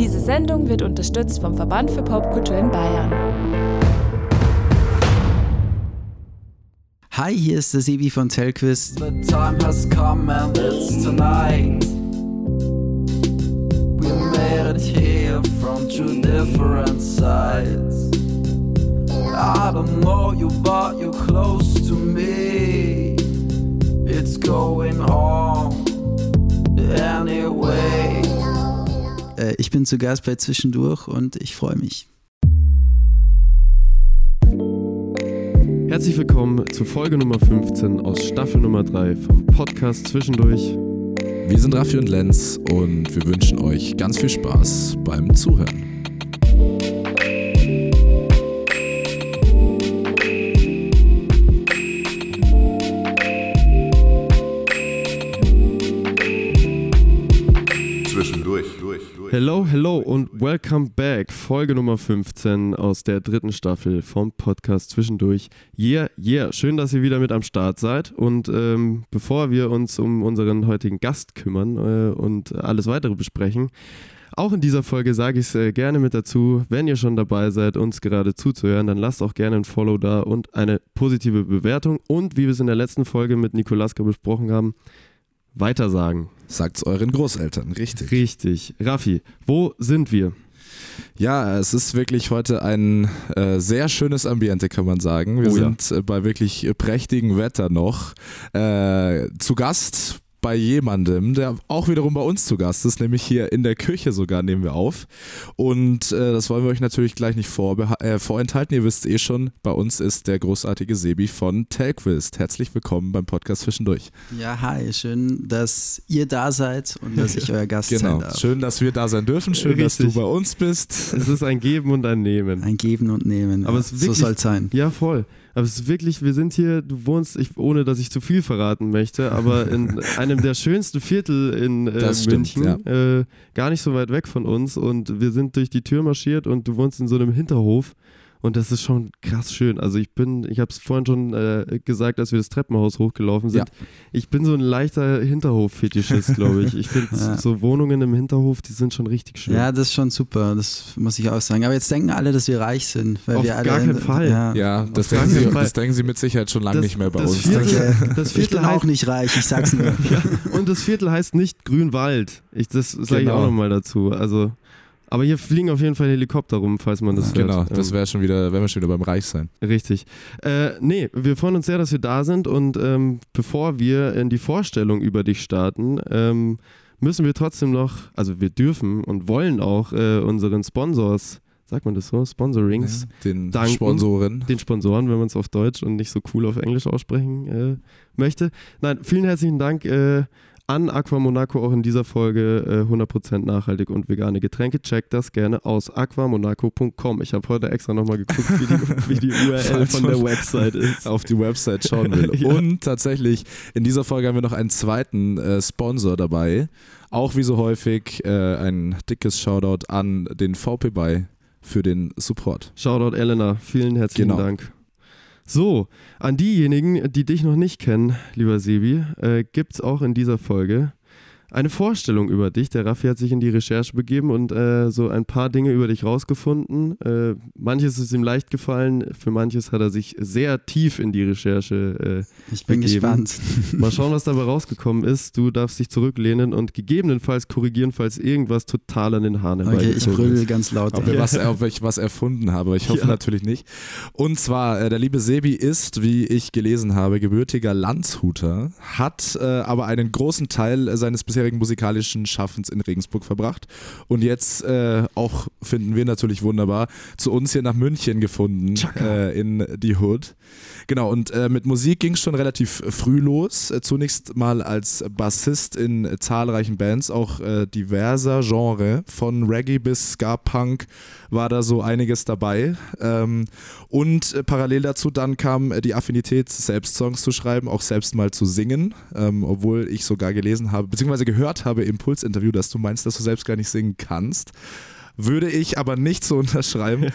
Diese Sendung wird unterstützt vom Verband für Popkultur in Bayern. Hi, hier ist der Sebi von Telquist. The time has come and it's tonight. We made it here from two different sides. I don't know you, but you're close to me. It's going on anyway. Äh, ich bin zu Gast bei Zwischendurch und ich freue mich. Herzlich willkommen zu Folge Nummer 15 aus Staffel Nummer 3 vom Podcast Zwischendurch. Wir sind Raffi und Lenz und wir wünschen euch ganz viel Spaß beim Zuhören. Hello, hello und welcome back. Folge Nummer 15 aus der dritten Staffel vom Podcast Zwischendurch. Yeah, yeah. Schön, dass ihr wieder mit am Start seid. Und ähm, bevor wir uns um unseren heutigen Gast kümmern äh, und alles weitere besprechen, auch in dieser Folge sage ich es äh, gerne mit dazu, wenn ihr schon dabei seid, uns gerade zuzuhören, dann lasst auch gerne ein Follow da und eine positive Bewertung. Und wie wir es in der letzten Folge mit Nikolaska besprochen haben, weitersagen. Sagt's euren Großeltern, richtig. Richtig. Raffi, wo sind wir? Ja, es ist wirklich heute ein äh, sehr schönes Ambiente, kann man sagen. Wir Oh ja. sind äh, bei wirklich prächtigem Wetter noch äh, zu Gast bei jemandem, der auch wiederum bei uns zu Gast ist, nämlich hier in der Küche sogar nehmen wir auf. Und äh, das wollen wir euch natürlich gleich nicht äh, vorenthalten. Ihr wisst eh schon, bei uns ist der großartige Sebi von Telquist. Herzlich willkommen beim Podcast Zwischendurch. Ja, hi, schön, dass ihr da seid und dass ich euer Gast sein Genau. darf. Schön, dass wir da sein dürfen. Schön, dass du Richtig. bei uns bist. Es ist ein Geben und ein Nehmen. Ein Geben und Nehmen. Aber ja. es ist so wirklich- soll es sein. Ja, voll. Aber es ist wirklich, wir sind hier, du wohnst, ich, ohne dass ich zu viel verraten möchte, aber in einem der schönsten Viertel in äh, Das stimmt, München, äh, gar nicht so weit weg von uns. Und wir sind durch die Tür marschiert und du wohnst in so einem Hinterhof und das ist schon krass schön. Also ich bin, ich habe es vorhin schon äh, gesagt, als wir das Treppenhaus hochgelaufen sind, ich bin so ein leichter Hinterhof-Fetischist, glaube ich. Ich finde Ja. so Wohnungen im Hinterhof, die sind schon richtig schön. Ja, das ist schon super, das muss ich auch sagen. Aber jetzt denken alle, dass wir reich sind. Weil Auf wir alle gar keinen Fall. Ja. Ja, das denken, sie, Fall. das denken sie mit Sicherheit schon lange nicht mehr bei das uns. Viertel-. Das Ich Viertel bin auch nicht reich, ich sag's nur. Ja, und das Viertel heißt nicht Grünwald. Ich, das sage ich Genau. auch nochmal dazu. Also, aber hier fliegen auf jeden Fall Helikopter rum, falls man das Genau, hört. das Ähm, wäre schon wieder, wenn wir schon wieder beim Reich sein. Richtig. Äh, nee, wir freuen uns sehr, dass wir da sind und ähm, bevor wir in die Vorstellung über dich starten, ähm, müssen wir trotzdem noch, also wir dürfen und wollen auch äh, unseren Sponsors, sagt man das so, Sponsorings, Den Danken. Sponsoren. den Sponsoren, wenn man es auf Deutsch und nicht so cool auf Englisch aussprechen äh, möchte. Nein, vielen herzlichen Dank äh, an Aqua Monaco auch in dieser Folge äh, 100% nachhaltig und vegane Getränke. Checkt das gerne aus aquamonaco.com. Ich habe heute extra nochmal geguckt, wie die, wie die URL von der Website ist. auf die Website schauen will. Ja. Und tatsächlich, in dieser Folge haben wir noch einen zweiten äh, Sponsor dabei. Auch wie so häufig äh, ein dickes Shoutout an den VP Buy für den Support. Shoutout Elena, vielen herzlichen Genau. Dank. So, an diejenigen, die dich noch nicht kennen, lieber Sebi, äh, gibt es auch in dieser Folge eine Vorstellung über dich. Der Raffi hat sich in die Recherche begeben und äh, so ein paar Dinge über dich rausgefunden. Äh, manches ist ihm leicht gefallen, für manches hat er sich sehr tief in die Recherche äh, Ich bin Begeben. gespannt. Mal schauen, was dabei rausgekommen ist. Du darfst dich zurücklehnen und gegebenenfalls korrigieren, falls irgendwas total an den Haaren Okay, ich herbeigezogen brüll ist. ganz laut. Ob, wir was, ob ich was erfunden habe, ich hoffe Ja. natürlich nicht. Und zwar, äh, der liebe Sebi ist, wie ich gelesen habe, gebürtiger Landshuter, hat äh, aber einen großen Teil seines bisherigen musikalischen Schaffens in Regensburg verbracht und jetzt äh, auch, finden wir natürlich wunderbar, zu uns hier nach München gefunden, äh, in die Hood. Genau, und äh, mit Musik ging es schon relativ früh los. Äh, zunächst mal als Bassist in zahlreichen Bands, auch äh, diverser Genre, von Reggae bis Ska-Punk war da so einiges dabei. Ähm, und äh, parallel dazu dann kam äh, die Affinität, selbst Songs zu schreiben, auch selbst mal zu singen, ähm, obwohl ich sogar gelesen habe, beziehungsweise gehört habe im Puls-Interview, dass du meinst, dass du selbst gar nicht singen kannst. Würde ich aber nicht so unterschreiben.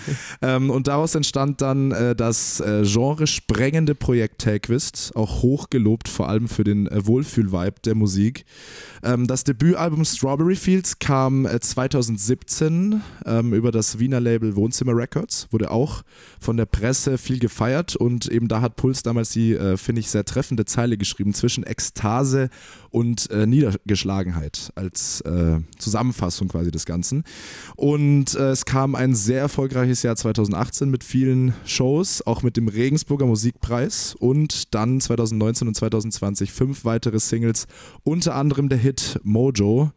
ähm, und daraus entstand dann äh, das äh, genre-sprengende Projekt Takequist, auch hoch gelobt, vor allem für den äh, Wohlfühl-Vibe der Musik. Ähm, das Debütalbum Strawberry Fields kam 2017 äh, ähm, über das Wiener Label Wohnzimmer Records, wurde auch von der Presse viel gefeiert und eben da hat Puls damals die, äh, finde ich, sehr treffende Zeile geschrieben zwischen Ekstase und äh, Niedergeschlagenheit als äh, Zusammenfassung quasi des Ganzen. Und äh, es kam ein sehr erfolgreiches Jahr 2018 mit vielen Shows, auch mit dem Regensburger Musikpreis und dann 2019 und 2020 fünf weitere Singles, unter anderem der Hit Mojo.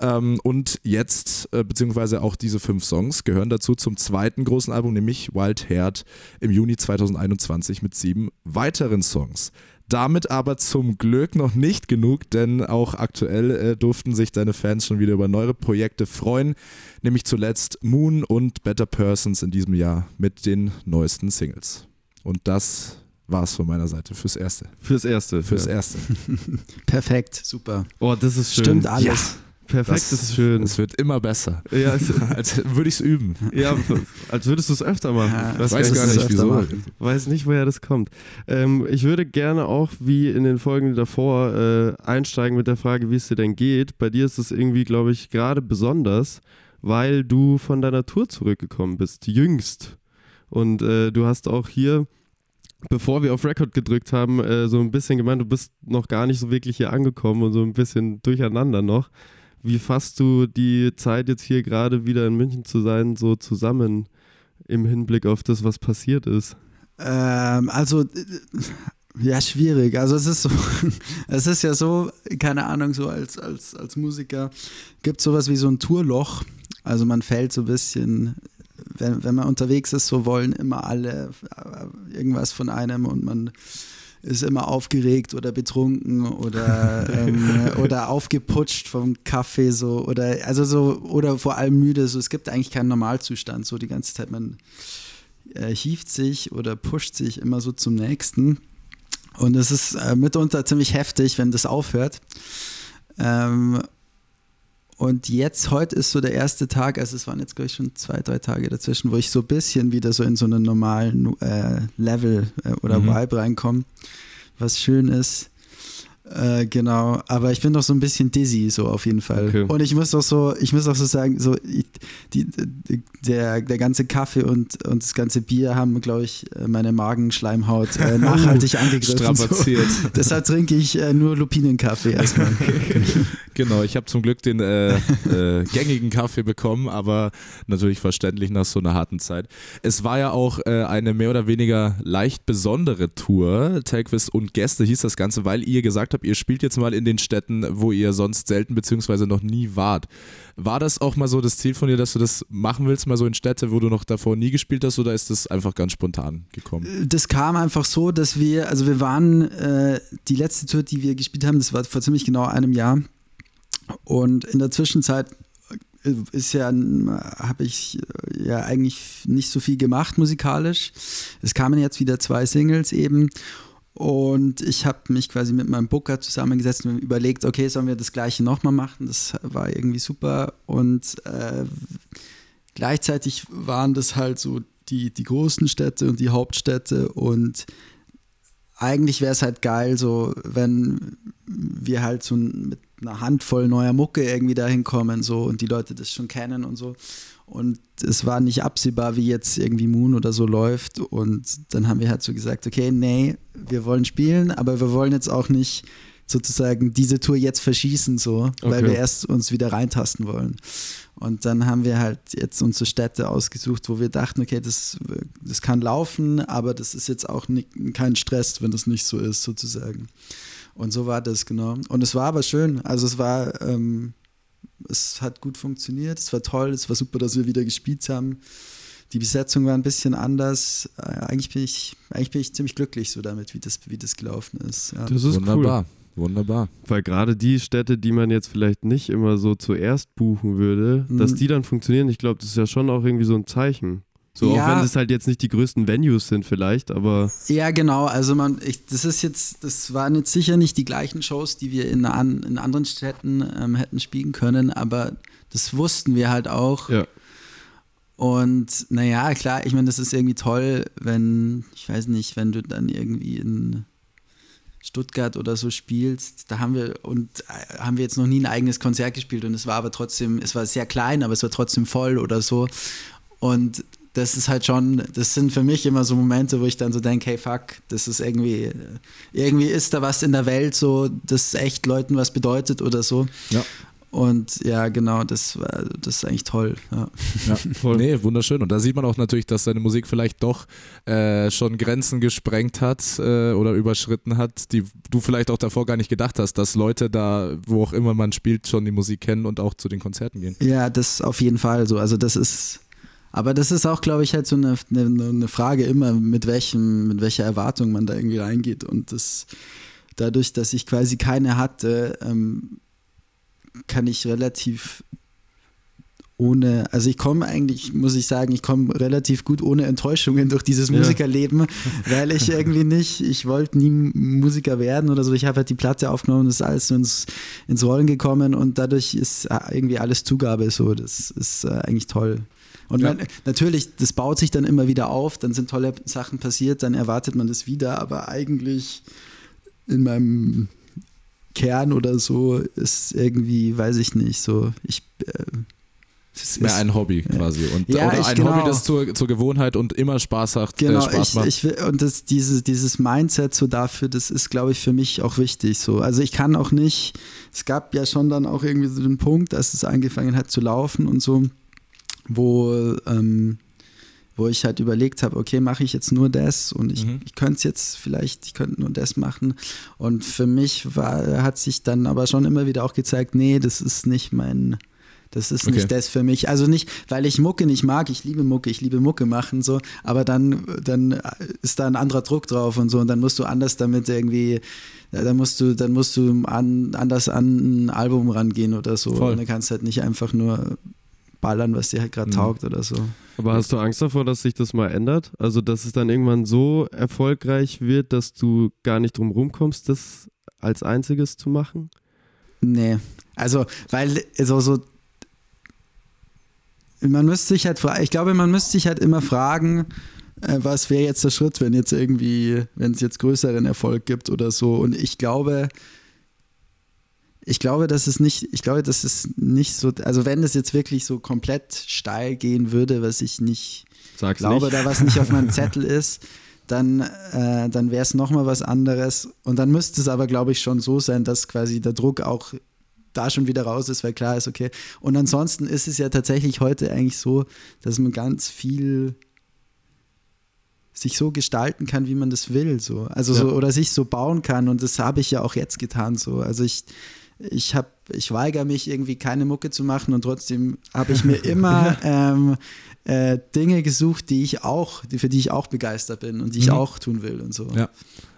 Ähm, und jetzt, äh, beziehungsweise auch diese fünf Songs, gehören dazu zum zweiten großen Album, nämlich Wild Heart im Juni 2021 mit sieben weiteren Songs. Damit aber zum Glück noch nicht genug, denn auch aktuell äh, durften sich deine Fans schon wieder über neue Projekte freuen, nämlich zuletzt Moon und Better Persons in diesem Jahr mit den neuesten Singles. Und das war es von meiner Seite fürs Erste. Fürs Erste. Fürs ja. Erste. Perfekt, super. Oh, das ist schön. Stimmt alles. Ja. Perfekt, das, das ist schön. Es wird immer besser. Ja, als würde ich es üben. Ja, als würdest du es öfter machen. Ich weiß, weiß gar nicht, wieso. Machen. Weiß nicht, woher das kommt. Ähm, ich würde gerne auch, wie in den Folgen davor, äh, einsteigen mit der Frage, wie es dir denn geht. Bei dir ist es irgendwie, glaube ich, gerade besonders, weil du von deiner Tour zurückgekommen bist, jüngst. Und äh, du hast auch hier bevor wir auf Record gedrückt haben, äh, so ein bisschen gemeint, du bist noch gar nicht so wirklich hier angekommen und so ein bisschen durcheinander noch. Wie fasst du die Zeit jetzt hier gerade wieder in München zu sein, so zusammen im Hinblick auf das, was passiert ist? Ähm, also äh, ja, schwierig. Also es ist so, es ist ja so, keine Ahnung, so als, als, als Musiker gibt es sowas wie so ein Tourloch. Also man fällt so ein bisschen, wenn, wenn man unterwegs ist, so wollen immer alle äh, irgendwas von einem und man ist immer aufgeregt oder betrunken oder, ähm, oder aufgeputscht vom Kaffee so oder also so oder vor allem müde. So, es gibt eigentlich keinen Normalzustand. So die ganze Zeit, man äh, hieft sich oder pusht sich immer so zum nächsten. Und es ist äh, mitunter ziemlich heftig, wenn das aufhört. Ähm, und jetzt, heute ist so der erste Tag, also es waren jetzt, glaube ich, schon zwei, drei Tage dazwischen, wo ich so ein bisschen wieder so in so einen normalen äh, Level äh, oder mhm. Vibe reinkomme, was schön ist. Äh, genau, aber ich bin doch so ein bisschen dizzy, so auf jeden Fall. Okay. Und ich muss auch so, ich muss auch so sagen, so ich, die, der, der ganze Kaffee und, und das ganze Bier haben, glaube ich, meine Magenschleimhaut äh, nachhaltig angegriffen. Strapaziert. So. Deshalb trinke ich äh, nur Lupinenkaffee erstmal. genau, ich habe zum Glück den äh, äh, gängigen Kaffee bekommen, aber natürlich verständlich nach so einer harten Zeit. Es war ja auch äh, eine mehr oder weniger leicht besondere Tour. Takequiz und Gäste hieß das Ganze, weil ihr gesagt habt, ihr spielt jetzt mal in den Städten, wo ihr sonst selten bzw. noch nie wart. War das auch mal so das Ziel von dir, dass du das machen willst, mal so in Städte, wo du noch davor nie gespielt hast, oder ist das einfach ganz spontan gekommen? Das kam einfach so, dass wir, also wir waren, äh, die letzte Tour, die wir gespielt haben, das war vor ziemlich genau einem Jahr. Und in der Zwischenzeit äh, ist ja, habe ich äh, ja eigentlich nicht so viel gemacht musikalisch. Es kamen jetzt wieder zwei Singles eben und ich habe mich quasi mit meinem Booker zusammengesetzt und überlegt, okay, sollen wir das gleiche nochmal machen? Das war irgendwie super. Und äh, gleichzeitig waren das halt so die, die großen Städte und die Hauptstädte. Und eigentlich wäre es halt geil, so wenn wir halt so mit einer Handvoll neuer Mucke irgendwie dahin kommen so und die Leute das schon kennen und so. Und es war nicht absehbar, wie jetzt irgendwie Moon oder so läuft. Und dann haben wir halt so gesagt, okay, nee, wir wollen spielen, aber wir wollen jetzt auch nicht sozusagen diese Tour jetzt verschießen, so, okay. weil wir erst uns wieder reintasten wollen. Und dann haben wir halt jetzt unsere Städte ausgesucht, wo wir dachten, okay, das, das kann laufen, aber das ist jetzt auch nicht, kein Stress, wenn das nicht so ist, sozusagen. Und so war das, genau. Und es war aber schön. Also es war, ähm, es hat gut funktioniert, es war toll, es war super, dass wir wieder gespielt haben. Die Besetzung war ein bisschen anders. Äh, eigentlich bin ich, eigentlich bin ich ziemlich glücklich so damit, wie das, wie das gelaufen ist. Ja. Das ist wunderbar. Cool. Wunderbar. Weil gerade die Städte, die man jetzt vielleicht nicht immer so zuerst buchen würde, mhm. dass die dann funktionieren, ich glaube, das ist ja schon auch irgendwie so ein Zeichen. So, ja. auch wenn es halt jetzt nicht die größten Venues sind vielleicht, aber... Ja, genau, also man, ich, das ist jetzt, das waren jetzt sicher nicht die gleichen Shows, die wir in, in anderen Städten ähm, hätten spielen können, aber das wussten wir halt auch. Ja. Und naja, klar, ich meine, das ist irgendwie toll, wenn, ich weiß nicht, wenn du dann irgendwie in Stuttgart oder so spielst, da haben wir und äh, haben wir jetzt noch nie ein eigenes Konzert gespielt und es war aber trotzdem, es war sehr klein, aber es war trotzdem voll oder so. Und das ist halt schon, das sind für mich immer so Momente, wo ich dann so denke, hey fuck, das ist irgendwie, irgendwie ist da was in der Welt so, das echt Leuten was bedeutet oder so. Ja. Und ja, genau, das war, das ist eigentlich toll. Ja. Ja, voll. Nee, wunderschön. Und da sieht man auch natürlich, dass seine Musik vielleicht doch äh, schon Grenzen gesprengt hat äh, oder überschritten hat, die du vielleicht auch davor gar nicht gedacht hast, dass Leute da, wo auch immer man spielt, schon die Musik kennen und auch zu den Konzerten gehen. Ja, das auf jeden Fall so. Also das ist, aber das ist auch, glaube ich, halt so eine, eine, eine Frage immer, mit welchem, mit welcher Erwartung man da irgendwie reingeht. Und das dadurch, dass ich quasi keine hatte, ähm, kann ich relativ ohne, also ich komme eigentlich, muss ich sagen, ich komme relativ gut ohne Enttäuschungen durch dieses ja. Musikerleben, weil ich irgendwie nicht, ich wollte nie Musiker werden oder so. Ich habe halt die Platte aufgenommen, das ist alles so ins, ins Rollen gekommen und dadurch ist irgendwie alles Zugabe so. Das ist äh, eigentlich toll. Und ja. man, natürlich, das baut sich dann immer wieder auf, dann sind tolle Sachen passiert, dann erwartet man das wieder, aber eigentlich in meinem Kern oder so ist irgendwie, weiß ich nicht, so, ich. Äh, es mehr ein Hobby quasi. Und, ja, oder ein genau, Hobby, das zur, zur Gewohnheit und immer Spaß, hat, äh, genau, äh, Spaß ich, macht. Ich will, und das, dieses, dieses Mindset so dafür, das ist, glaube ich, für mich auch wichtig. So. Also ich kann auch nicht, es gab ja schon dann auch irgendwie so den Punkt, dass es angefangen hat zu laufen und so, wo ähm, wo ich halt überlegt habe, okay, mache ich jetzt nur das und ich, mhm. ich könnte es jetzt vielleicht, ich könnte nur das machen. Und für mich war, hat sich dann aber schon immer wieder auch gezeigt, nee, das ist nicht mein, das ist okay. nicht das für mich. Also nicht, weil ich Mucke nicht mag, ich liebe Mucke, ich liebe Mucke machen, so, aber dann, dann ist da ein anderer Druck drauf und so und dann musst du anders damit irgendwie, dann musst du, dann musst du an, anders an ein Album rangehen oder so. Voll. Und dann kannst du halt nicht einfach nur ballern, was dir halt gerade mhm. taugt oder so. Aber hast du Angst davor, dass sich das mal ändert? Also, dass es dann irgendwann so erfolgreich wird, dass du gar nicht drum rumkommst, das als einziges zu machen? Nee. Also, weil so, so man müsste sich halt fragen, ich glaube, man müsste sich halt immer fragen, äh, was wäre jetzt der Schritt, wenn jetzt irgendwie, wenn es jetzt größeren Erfolg gibt oder so. Und ich glaube, ich glaube, dass es nicht, ich glaube, dass es nicht so, also wenn es jetzt wirklich so komplett steil gehen würde, was ich nicht Sag's glaube, nicht. da was nicht auf meinem Zettel ist, dann, äh, dann wäre es nochmal was anderes. Und dann müsste es aber, glaube ich, schon so sein, dass quasi der Druck auch da schon wieder raus ist, weil klar ist, okay. Und ansonsten ist es ja tatsächlich heute eigentlich so, dass man ganz viel sich so gestalten kann, wie man das will, so. Also ja. so, oder sich so bauen kann. Und das habe ich ja auch jetzt getan, so. Also ich, ich habe, ich weigere mich irgendwie keine Mucke zu machen und trotzdem habe ich mir immer ähm, äh, Dinge gesucht, die ich auch, die, für die ich auch begeistert bin und die ich mhm. auch tun will und so. Ja.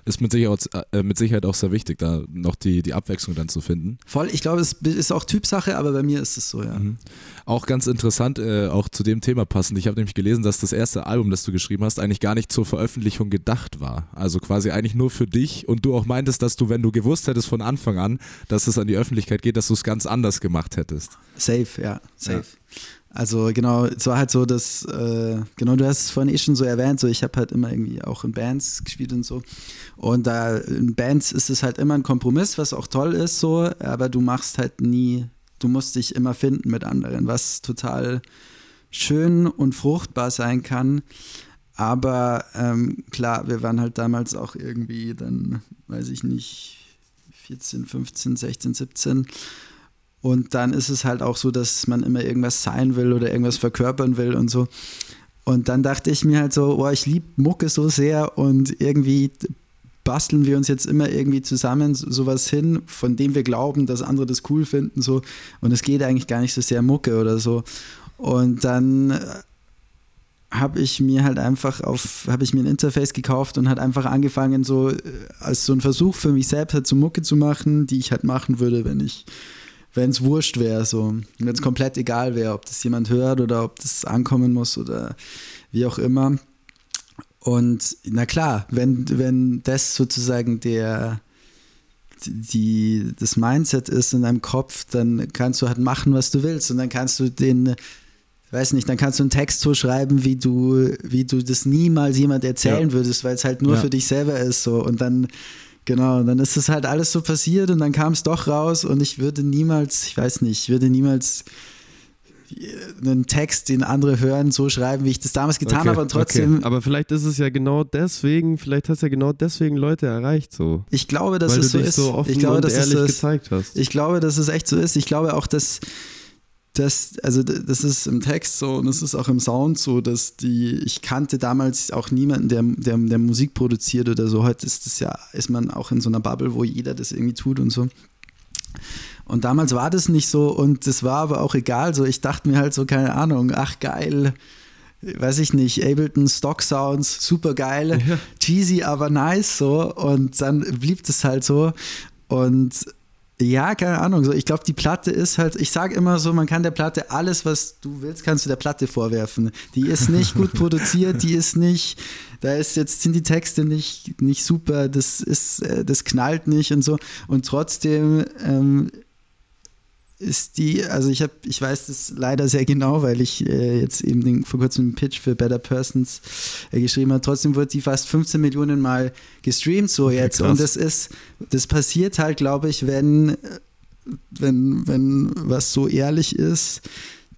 Ist mit Sicherheit, äh, mit Sicherheit auch sehr wichtig, da noch die, die Abwechslung dann zu finden. Voll, ich glaube, es ist auch Typsache, aber bei mir ist es so, ja. Mhm. Auch ganz interessant, äh, auch zu dem Thema passend. Ich habe nämlich gelesen, dass das erste Album, das du geschrieben hast, eigentlich gar nicht zur Veröffentlichung gedacht war. Also quasi eigentlich nur für dich und du auch meintest, dass du, wenn du gewusst hättest von Anfang an, dass es an die Öffentlichkeit geht, dass du es ganz anders gemacht hättest. Safe, ja, safe. Ja. Also genau, es war halt so, dass, äh, genau, du hast es vorhin eh schon so erwähnt, so ich habe halt immer irgendwie auch in Bands gespielt und so. Und da in Bands ist es halt immer ein Kompromiss, was auch toll ist, so, aber du machst halt nie, du musst dich immer finden mit anderen, was total schön und fruchtbar sein kann. Aber ähm, klar, wir waren halt damals auch irgendwie dann, weiß ich nicht, 14, 15, 16, 17 und dann ist es halt auch so, dass man immer irgendwas sein will oder irgendwas verkörpern will und so. Und dann dachte ich mir halt so, oh, ich liebe Mucke so sehr und irgendwie basteln wir uns jetzt immer irgendwie zusammen sowas hin, von dem wir glauben, dass andere das cool finden so und es geht eigentlich gar nicht so sehr Mucke oder so. Und dann äh, habe ich mir halt einfach auf, habe ich mir ein Interface gekauft und hat einfach angefangen so äh, als so ein Versuch für mich selbst halt so Mucke zu machen, die ich halt machen würde, wenn ich wenn es wurscht wäre, so, wenn es komplett egal wäre, ob das jemand hört oder ob das ankommen muss oder wie auch immer. Und na klar, wenn, wenn das sozusagen der, die, das Mindset ist in deinem Kopf, dann kannst du halt machen, was du willst und dann kannst du den, weiß nicht, dann kannst du einen Text so schreiben, wie du, wie du das niemals jemand erzählen Ja. würdest, weil es halt nur Ja. für dich selber ist so und dann Genau, und dann ist es halt alles so passiert und dann kam es doch raus und ich würde niemals, ich weiß nicht, ich würde niemals einen Text, den andere hören, so schreiben, wie ich das damals getan Okay, habe und trotzdem, Okay. Aber vielleicht ist es ja genau deswegen, vielleicht hast du ja genau deswegen Leute erreicht so. ich glaube, dass weil es du so dich ist. so offen ich glaube, und dass es ehrlich ist. gezeigt hast. Ich glaube, dass es echt so ist. Ich glaube auch, dass das, also das ist im Text so und es ist auch im Sound so, dass die, ich kannte damals auch niemanden, der, der, der Musik produziert oder so. Heute ist das ja, ist man auch in so einer Bubble, wo jeder das irgendwie tut und so. Und damals war das nicht so und das war aber auch egal. So, ich dachte mir halt so, keine Ahnung, ach geil, weiß ich nicht, Ableton Stock Sounds, super geil, cheesy, aber nice so. Und dann blieb das halt so. Und ja, keine Ahnung. So, ich glaube, die Platte ist halt, ich sage immer so, man kann der Platte alles, was du willst, kannst du der Platte vorwerfen. Die ist nicht gut produziert, die ist nicht, da ist jetzt, sind die Texte nicht, nicht super, das ist, äh, das knallt nicht und so. Und trotzdem ähm, ist die, also ich habe, ich weiß das leider sehr genau, weil ich äh, jetzt eben den, vor kurzem einen Pitch für Better Persons äh, geschrieben habe. Trotzdem wird die fast 15 Millionen Mal gestreamt so jetzt. krass. Und das ist, das passiert halt, glaube ich, wenn, äh, wenn, wenn was so ehrlich ist,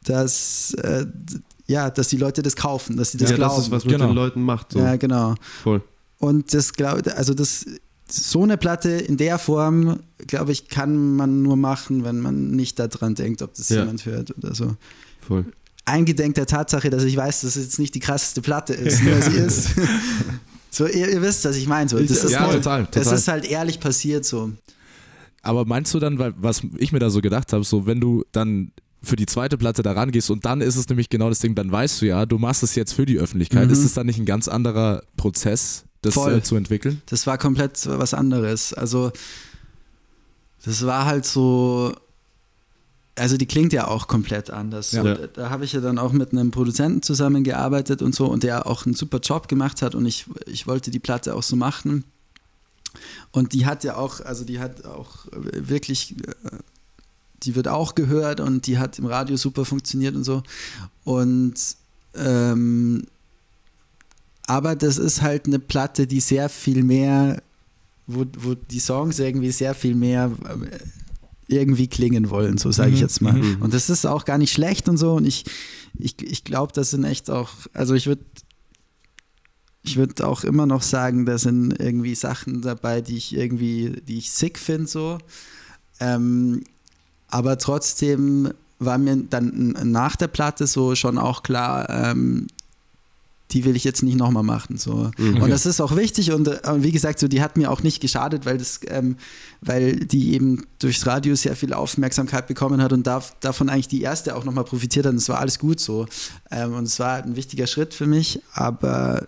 dass äh, ja, dass die Leute das kaufen, dass sie das ja, glauben. das ist, was mit Genau. den Leuten macht. So. ja, genau. Voll. Und das glaube also das so eine Platte in der Form, glaube ich, kann man nur machen, wenn man nicht daran denkt, ob das Ja. jemand hört oder so. Voll. Eingedenk der Tatsache, dass ich weiß, dass es jetzt nicht die krasseste Platte ist, nur sie ist. So, ihr, ihr wisst, was ich meine. So. Das ist Ja, halt, total, Das total. ist halt ehrlich passiert so. Aber meinst du dann, weil, was ich mir da so gedacht habe, so wenn du dann für die zweite Platte da rangehst und dann ist es nämlich genau das Ding, dann weißt du ja, du machst es jetzt für die Öffentlichkeit. Mhm. Ist es dann nicht ein ganz anderer Prozess, das Voll. äh, zu entwickeln? Das war komplett was anderes. Also, das war halt so. Also, die klingt ja auch komplett anders. Ja. Da, da habe ich ja dann auch mit einem Produzenten zusammengearbeitet und so und der auch einen super Job gemacht hat und ich, ich wollte die Platte auch so machen. Und die hat ja auch, also die hat auch wirklich, äh, die wird auch gehört und die hat im Radio super funktioniert und so. Und ähm, aber das ist halt eine Platte, die sehr viel mehr, wo, wo die Songs irgendwie sehr viel mehr äh, irgendwie klingen wollen, so sage ich Mhm, jetzt mal. mhm. Und das ist auch gar nicht schlecht und so. Und ich, ich, ich glaube, das sind echt auch, also ich würde ich würde auch immer noch sagen, da sind irgendwie Sachen dabei, die ich irgendwie, die ich sick finde, so. Ähm, aber trotzdem war mir dann nach der Platte so schon auch klar, ähm, die will ich jetzt nicht nochmal machen. So. Mhm. Und das ist auch wichtig und äh, wie gesagt, so, die hat mir auch nicht geschadet, weil, das, ähm, weil die eben durchs Radio sehr viel Aufmerksamkeit bekommen hat und darf, davon eigentlich die erste auch nochmal profitiert hat und es war alles gut so. Ähm, und es war ein wichtiger Schritt für mich, aber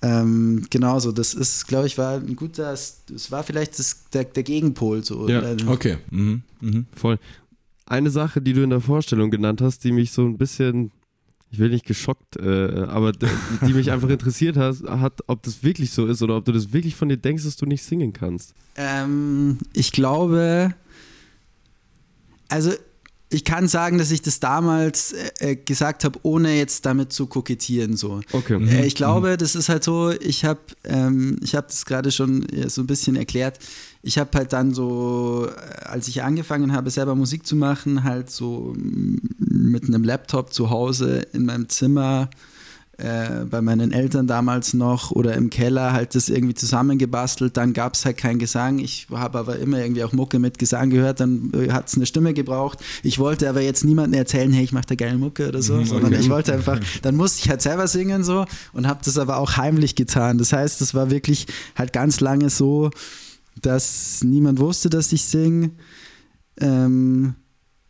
ähm, genauso, das ist, glaube ich, war ein guter, es war vielleicht das, der, der Gegenpol so. Ja, Okay. Mhm. Mhm. Voll. Eine Sache, die du in der Vorstellung genannt hast, die mich so ein bisschen, ich will nicht geschockt, äh, aber die mich einfach interessiert hat, hat, ob das wirklich so ist oder ob du das wirklich von dir denkst, dass du nicht singen kannst. Ähm, ich glaube, also ich kann sagen, dass ich das damals äh, äh, gesagt habe, ohne jetzt damit zu kokettieren. So. Okay. Mhm. Äh, ich glaube, das ist halt so, ich habe ähm, ich hab das gerade schon so ein bisschen erklärt. Ich habe halt dann so, äh, als ich angefangen habe, selber Musik zu machen, halt so mm, mit einem Laptop zu Hause in meinem Zimmer äh, bei meinen Eltern damals noch oder im Keller halt das irgendwie zusammengebastelt. Dann gab es halt keinen Gesang. Ich habe aber immer irgendwie auch Mucke mit Gesang gehört. Dann äh, hat es eine Stimme gebraucht. Ich wollte aber jetzt niemandem erzählen, hey, ich mache da geile Mucke oder so, sondern ich wollte einfach, dann musste ich halt selber singen so und habe das aber auch heimlich getan. Das heißt, es war wirklich halt ganz lange so, dass niemand wusste, dass ich singe. Ähm,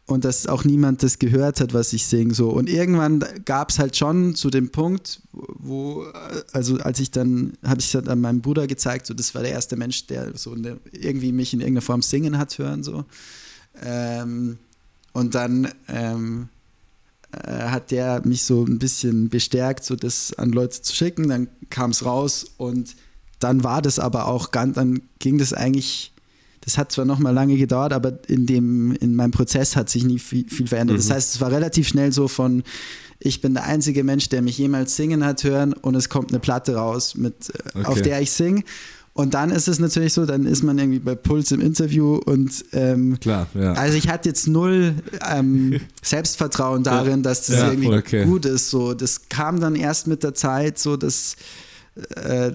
und dass auch niemand das gehört hat, was ich singe. So. Und irgendwann gab es halt schon zu dem Punkt, wo, also als ich dann, habe ich es dann meinem Bruder gezeigt, so das war der erste Mensch, der so eine, irgendwie mich in irgendeiner Form singen hat hören. So. Ähm, und dann ähm, äh, hat der mich so ein bisschen bestärkt, so das an Leute zu schicken. Dann kam es raus und dann war das aber auch ganz, dann ging das eigentlich das hat zwar noch mal lange gedauert, aber in dem, in meinem Prozess hat sich nie viel, viel verändert. Das heißt, es war relativ schnell so von, ich bin der einzige Mensch, der mich jemals singen hat hören und es kommt eine Platte raus, mit, äh, auf Okay. der ich singe. Und dann ist es natürlich so, dann ist man irgendwie bei Puls im Interview und ähm, Klar, ja. also ich hatte jetzt null ähm, Selbstvertrauen darin, dass das Ja, irgendwie okay. gut ist. So, das kam dann erst mit der Zeit, so dass äh,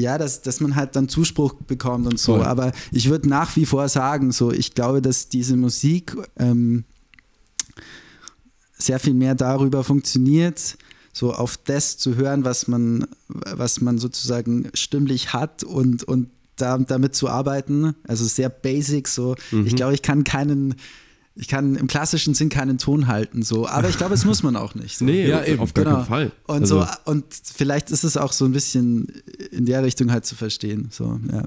ja, dass, dass man halt dann Zuspruch bekommt und so. Voll. Aber ich würde nach wie vor sagen, so, ich glaube, dass diese Musik ähm, sehr viel mehr darüber funktioniert, so auf das zu hören, was man, was man sozusagen stimmlich hat und, und da, damit zu arbeiten. Also sehr basic, so. Mhm. Ich glaube, ich kann keinen, ich kann im klassischen Sinn keinen Ton halten, so. Aber ich glaube, es muss man auch nicht. So. Nee, Ja, eben, auf gar genau. keinen Fall. Und Also, so, und vielleicht ist es auch so ein bisschen in der Richtung halt zu verstehen. So, ja.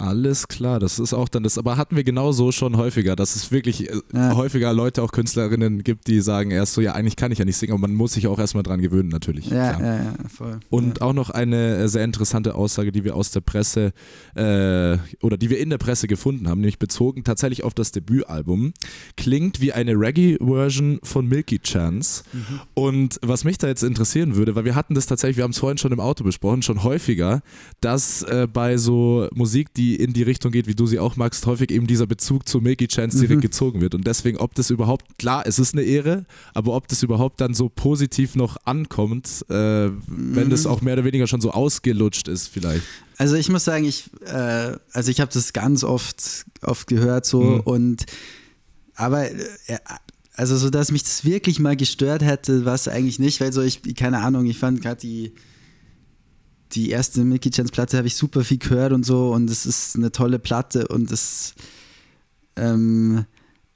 Alles klar, das ist auch dann das, aber hatten wir genauso schon häufiger, dass es wirklich äh, Ja. häufiger Leute, auch Künstlerinnen gibt, die sagen erst so, ja, eigentlich kann ich ja nicht singen, aber man muss sich auch erstmal dran gewöhnen, natürlich. Ja, ja, ja, voll. Und auch noch eine äh, sehr interessante Aussage, die wir aus der Presse äh, oder die wir in der Presse gefunden haben, nämlich bezogen tatsächlich auf das Debütalbum, klingt wie eine Reggae-Version von Milky Chance. Und was mich da jetzt interessieren würde, weil wir hatten das tatsächlich, wir haben es vorhin schon im Auto besprochen, schon häufiger, dass äh, bei so Musik, die in die Richtung geht, wie du sie auch magst, häufig eben dieser Bezug zu Milky Chance direkt gezogen wird. Und deswegen, ob das überhaupt, klar, es ist eine Ehre, aber ob das überhaupt dann so positiv noch ankommt, äh, wenn das auch mehr oder weniger schon so ausgelutscht ist, vielleicht. Also ich muss sagen, ich, äh, also ich habe das ganz oft, oft gehört so Mhm. und aber äh, also so, dass mich das wirklich mal gestört hätte, war es eigentlich nicht, weil so ich, keine Ahnung, ich fand gerade die die erste Mickey Chance Platte habe ich super viel gehört und so und es ist eine tolle Platte und es ähm,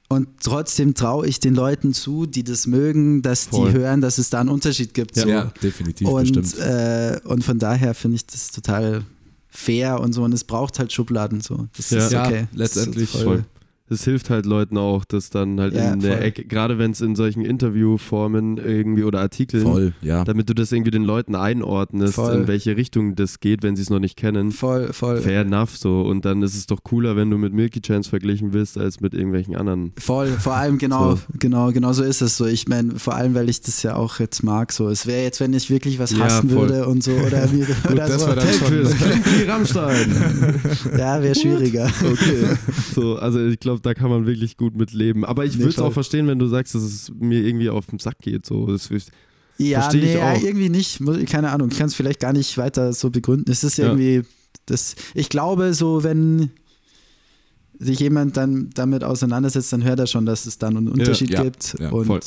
und trotzdem traue ich den Leuten zu, die das mögen, dass Voll. die hören, dass es da einen Unterschied gibt. so. definitiv, und, bestimmt. äh, und von daher finde ich das total fair und so. Und es braucht halt Schubladen so. Das Ja. ist Ja, okay. letztendlich das ist voll. Es hilft halt Leuten auch, dass dann halt Ja, in der voll. Ecke, gerade wenn es in solchen Interviewformen irgendwie oder Artikeln, Voll, ja. damit du das irgendwie den Leuten einordnest, Voll. in welche Richtung das geht, wenn sie es noch nicht kennen. Voll, voll. Fair enough so. Und dann ist es doch cooler, wenn du mit Milky Chance verglichen wirst, als mit irgendwelchen anderen. Voll, vor allem genau, So. genau, genau so ist es so. Ich meine, vor allem, weil ich das ja auch jetzt mag. So, es wäre jetzt, wenn ich wirklich was Ja, hassen voll. würde und so oder, wie, oder das so. wär dann schon- klingt wie Rammstein. Ja, wäre schwieriger. Okay. So, also ich glaube, da kann man wirklich gut mit leben. Aber ich Nee, würde es auch verstehen, wenn du sagst, dass es mir irgendwie auf den Sack geht. So, das ist, Ja, nee, ja, auch. irgendwie nicht. Keine Ahnung. Ich kann es vielleicht gar nicht weiter so begründen. Es ist Ja. irgendwie, das, ich glaube, so, wenn sich jemand dann damit auseinandersetzt, dann hört er schon, dass es dann einen Unterschied ja, gibt. ja, und voll.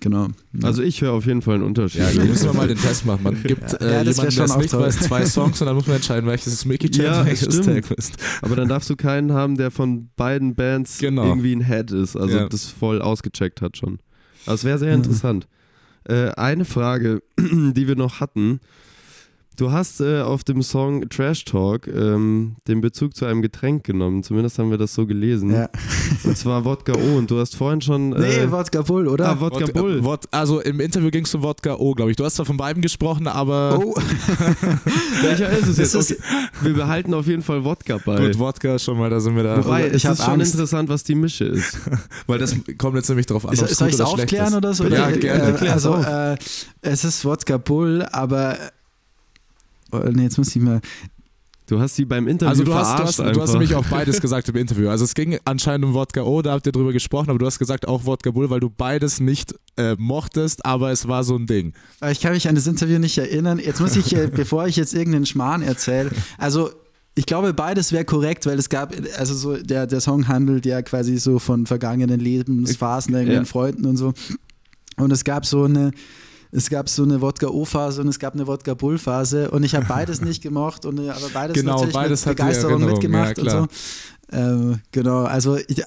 Genau. Ja. also ich höre auf jeden Fall einen Unterschied. Ja, da müssen wir mal den Test machen. Man gibt Ja, äh, ja, das der es nicht toll. weiß, zwei Songs und dann muss man entscheiden, welches ist Mickey Chance Ja, und welches ist stimmt. Taquist. Aber dann darfst du keinen haben, der von beiden Bands Genau. irgendwie ein Head ist, also Ja. das voll ausgecheckt hat schon. Also es wäre sehr Mhm. interessant. Äh, eine Frage, die wir noch hatten. Du hast äh, auf dem Song Trash Talk ähm, den Bezug zu einem Getränk genommen. Zumindest haben wir das so gelesen. Ja. Und zwar Wodka O. Und du hast vorhin schon. Nee, Äh, Wodka Bull, oder? ah, Wodka Bull. Wod- also im Interview ging es um Wodka O, glaube ich. Du hast zwar von beiden gesprochen, aber oh, Welcher ist es jetzt? Ist- Okay. Wir behalten auf jeden Fall Wodka bei. gut, Wodka schon mal, da sind wir da. Wobei, Ich es ist schon Angst. interessant, was die Mische ist. Weil das kommt jetzt nämlich drauf an, ob soll ich es aufklären ist. oder so? Ja, gerne. äh, Also, äh, es ist Wodka Bull, aber. Oh, nee, jetzt muss ich mal. Du hast sie beim Interview Also du hast, du, verarscht hast, du hast nämlich auch beides gesagt im Interview. Also es ging anscheinend um Wodka O, da habt ihr drüber gesprochen, aber du hast gesagt auch Wodka Bull, weil du beides nicht äh, mochtest, aber es war so ein Ding. Aber Ich kann mich an das Interview nicht erinnern. Jetzt muss ich, äh, bevor ich jetzt irgendeinen Schmarrn erzähle, also ich glaube, beides wäre korrekt, weil es gab, also so, der, der Song handelt ja quasi so von vergangenen Lebensphasen, irgendwelchen Ja. Freunden und so. Und es gab so eine, es gab so eine Wodka-O-Phase und es gab eine Wodka-Bull-Phase und ich habe beides nicht gemocht, und, äh, aber beides Genau, natürlich beides mit Begeisterung mitgemacht ja, und so. Ähm, genau, also ich,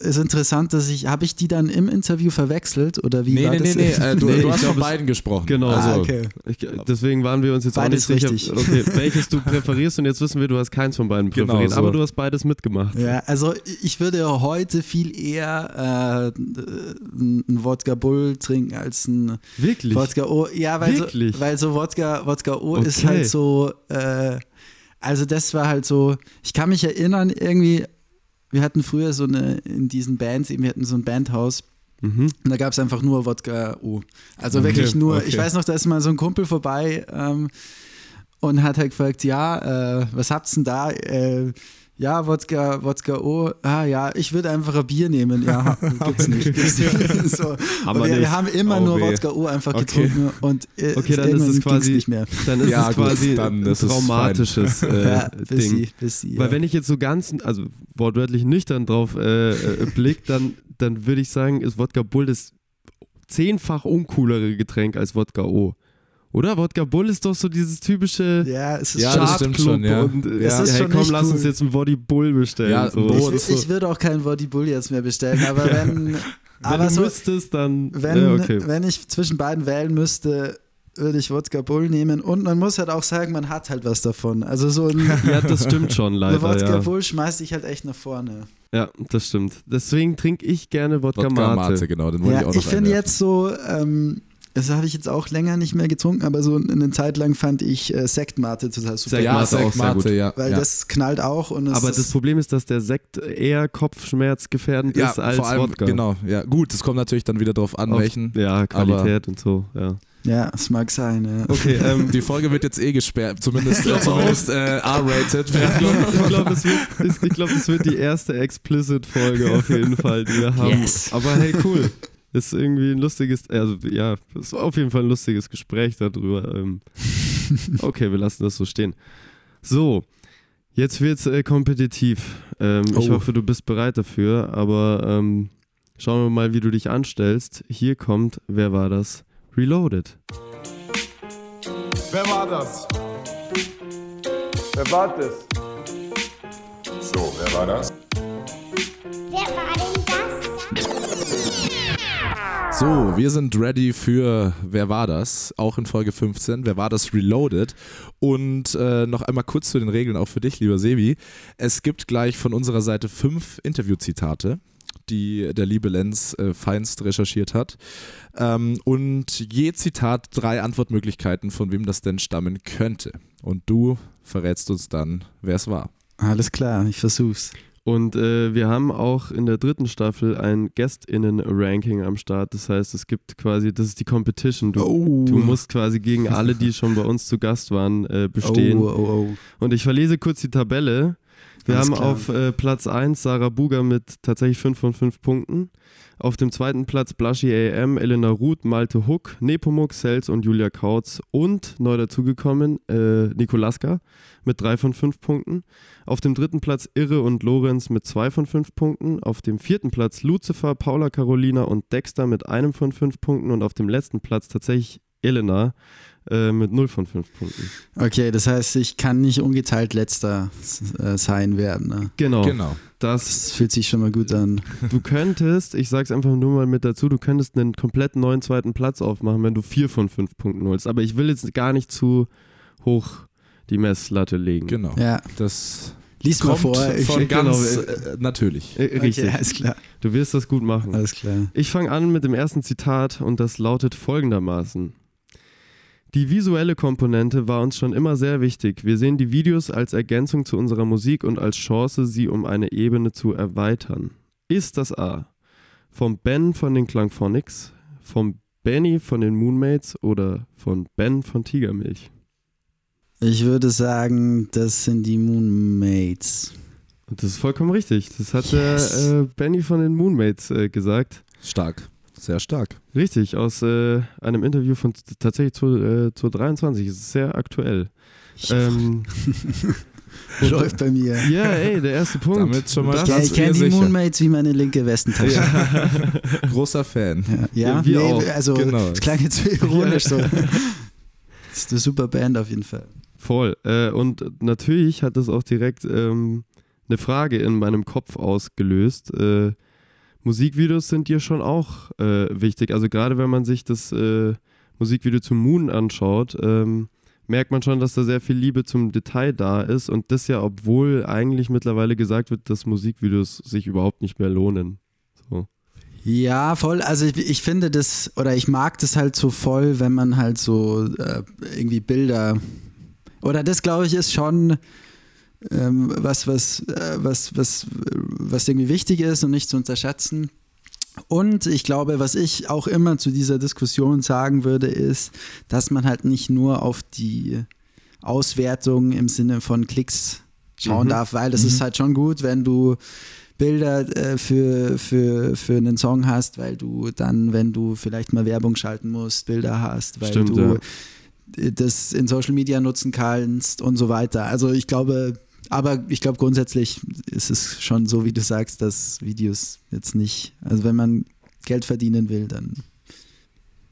ist interessant, dass ich, habe ich die dann im Interview verwechselt oder wie Nee, war nee, das? nee, nee, äh, du, Nee, du hast von beiden gesprochen. Genau. Ah, okay. Ich, deswegen waren wir uns jetzt Beides auch nicht sicher, richtig. okay, welches du präferierst und jetzt wissen wir, du hast keins von beiden Genau, präferiert, so. aber du hast beides mitgemacht. Ja, also ich würde heute viel eher äh, einen Wodka Bull trinken als ein Wirklich? Wodka O. Ja, weil Wirklich? so, weil so Wodka, Wodka O ist Okay. halt so, äh, Also das war halt so, ich kann mich erinnern, irgendwie, wir hatten früher so eine, in diesen Bands, eben, wir hatten so ein Bandhaus Mhm. und da gab es einfach nur Wodka O. Also wirklich nur, okay. ich weiß noch, da ist mal so ein Kumpel vorbei ähm, und hat halt gefragt, ja, äh, was habt's denn da? Äh, ja, Wodka, Wodka O. Ah ja, ich würde einfach ein Bier nehmen. Ja, gibt's nicht. Gibt's nicht. so. Und wir wir, haben immer Oh nur weh. Wodka O einfach Okay. getrunken und äh, Okay, dann ist es quasi nicht mehr. Dann ist Ja, es gut, quasi dann ein traumatisches äh, ja, Ding. busy, Weil ja. wenn ich jetzt so ganz, also wortwörtlich nüchtern drauf äh, äh, blick, dann, dann würde ich sagen, ist Wodka Bull das zehnfach uncoolere Getränk als Wodka O. Oder? Wodka Bull ist doch so dieses typische ja, es ist Ja, schon das stimmt schon, ja. und Es ist hey, schon komm, nicht lass cool. uns jetzt einen Woddy Bull bestellen. Ja, so. Ich, ich würde auch keinen Body Bull jetzt mehr bestellen, aber wenn, Wenn aber du so, müsstest, dann wenn, ja, okay. wenn ich zwischen beiden wählen müsste, würde ich Wodka Bull nehmen und man muss halt auch sagen, man hat halt was davon. Also so ein Ja, das stimmt schon leider. Wodka Ja. Bull schmeißt dich halt echt nach vorne. ja, das stimmt. Deswegen trinke ich gerne Wodka, Wodka Mate. Mate, genau, den wollte Ja, ich auch ich, noch finde einwerfen. jetzt so, ähm, das habe ich jetzt auch länger nicht mehr getrunken, aber so eine Zeit lang fand ich äh, Sektmate total super. Sekt- Ja, Mate auch Sekt sehr Mate, gut. ja. weil ja. das knallt auch und es Aber das Problem ist, dass der Sekt eher kopfschmerzgefährdend ja, ist als vor allem, Wodka. genau, ja. Gut, es kommt natürlich dann wieder drauf an, Auf- welchen. Ja, Qualität und so, ja. ja, es mag sein. Ja. Okay, ähm, Die Folge wird jetzt eh gesperrt, zumindest, äh, zumindest äh, R-rated. ich glaube, glaub, es, wird- ich glaub, es wird die erste Explicit-Folge auf jeden Fall, die wir haben. Yes. Aber hey, cool. Ist irgendwie ein lustiges, also ja, ist auf jeden Fall ein lustiges Gespräch darüber. Ähm, okay, wir lassen das so stehen. So, jetzt wird's äh, kompetitiv. Ähm, Ich Oh. hoffe, du bist bereit dafür, aber ähm, schauen wir mal, wie du dich anstellst. Hier kommt, wer war das? Reloaded. Wer war das? Wer war das? So, wer war das? Wer war das? So, wir sind ready für Wer war das? Auch in Folge 15. Wer war das Reloaded? Und äh, noch einmal kurz zu den Regeln auch für dich, lieber Sebi. Es gibt gleich von unserer Seite fünf Interviewzitate, die der liebe Lenz äh, feinst recherchiert hat. Ähm, und je Zitat drei Antwortmöglichkeiten, von wem das denn stammen könnte. Und du verrätst uns dann, wer es war. Alles klar, ich versuch's. Und äh, wir haben auch in der dritten Staffel ein GästInnen-Ranking am Start. Das heißt, es gibt quasi, das ist die Competition. Du, Oh. du musst quasi gegen alle, die schon bei uns zu Gast waren, äh, bestehen. Oh, oh, oh. Und ich verlese kurz die Tabelle. Wir Alles haben klar. auf äh, Platz 1 Sarah Buger mit tatsächlich 5 von 5 Punkten. Auf dem zweiten Platz Blushy AM, Elena Ruth, Malte Huck, Nepomuk, Sels und Julia Kautz. Und neu dazugekommen äh, Nikolaska mit 3 von 5 Punkten. Auf dem dritten Platz Irre und Lorenz mit 2 von 5 Punkten. Auf dem vierten Platz Lucifer, Paula Carolina und Dexter mit einem von 5 Punkten. Und auf dem letzten Platz tatsächlich Elena äh, mit 0 von 5 Punkten. Okay, das heißt, ich kann nicht ungeteilt letzter äh, sein werden. Ne? Genau. Genau. Das Das fühlt sich schon mal gut an. Du könntest, ich sag's einfach nur mal mit dazu, du könntest einen komplett neuen zweiten Platz aufmachen, wenn du vier von fünf Punkten holst. Aber ich will jetzt gar nicht zu hoch die Messlatte legen. Genau. Ja, Das lies mal kommt vor. Ich, von genau, ganz äh, äh, natürlich. Äh, Richtig. Okay, alles klar. Du wirst das gut machen. Alles klar. Ich fange an mit dem ersten Zitat und das lautet folgendermaßen. Die visuelle Komponente war uns schon immer sehr wichtig. Wir sehen die Videos als Ergänzung zu unserer Musik und als Chance, sie um eine Ebene zu erweitern. Ist das A? Vom Ben von den Klangphonics, vom Benny von den Moonmates oder von Ben von Tigermilch? Ich würde sagen, das sind die Moonmates. Und das ist vollkommen richtig. Das hat Yes. der äh, Benny von den Moonmates äh, gesagt. Stark. Sehr stark. Richtig, aus äh, einem Interview von tatsächlich zu, äh, zu 23. Es ist sehr aktuell. Ähm, Läuft bei mir. Ja, ey, der erste Punkt. Damit schon mal Das- Ja, ich kenne die sicher. Moonmates wie meine linke Westentasche. Ja, Großer Fan. ja, Ja, wir nee, auch. also Genau. es klang jetzt ironisch so. Das ist eine super Band auf jeden Fall. Voll. Äh, und natürlich hat das auch direkt ähm, eine Frage in meinem Kopf ausgelöst. Äh, Musikvideos sind dir schon auch äh, wichtig. Also gerade wenn man sich das äh, Musikvideo zu Moon anschaut, ähm, merkt man schon, dass da sehr viel Liebe zum Detail da ist. Und das ja, obwohl eigentlich mittlerweile gesagt wird, dass Musikvideos sich überhaupt nicht mehr lohnen. So. Ja, voll. Also ich, ich finde das, oder ich mag das halt so voll, wenn man halt so äh, irgendwie Bilder, oder das glaube ich ist schon was, was, äh, was, was, was irgendwie wichtig ist und nicht zu unterschätzen. Und ich glaube, was ich auch immer zu dieser Diskussion sagen würde, ist, dass man halt nicht nur auf die Auswertung im Sinne von Klicks schauen Mhm. darf, weil das ist halt schon gut, wenn du Bilder äh, für, für, für einen Song hast, weil du dann, wenn du vielleicht mal Werbung schalten musst, Bilder hast, weil Stimmt, du ja. das in Social Media nutzen kannst und so weiter. Also ich glaube, aber ich glaube grundsätzlich ist es schon so, wie du sagst, dass Videos jetzt nicht, also wenn man Geld verdienen will, dann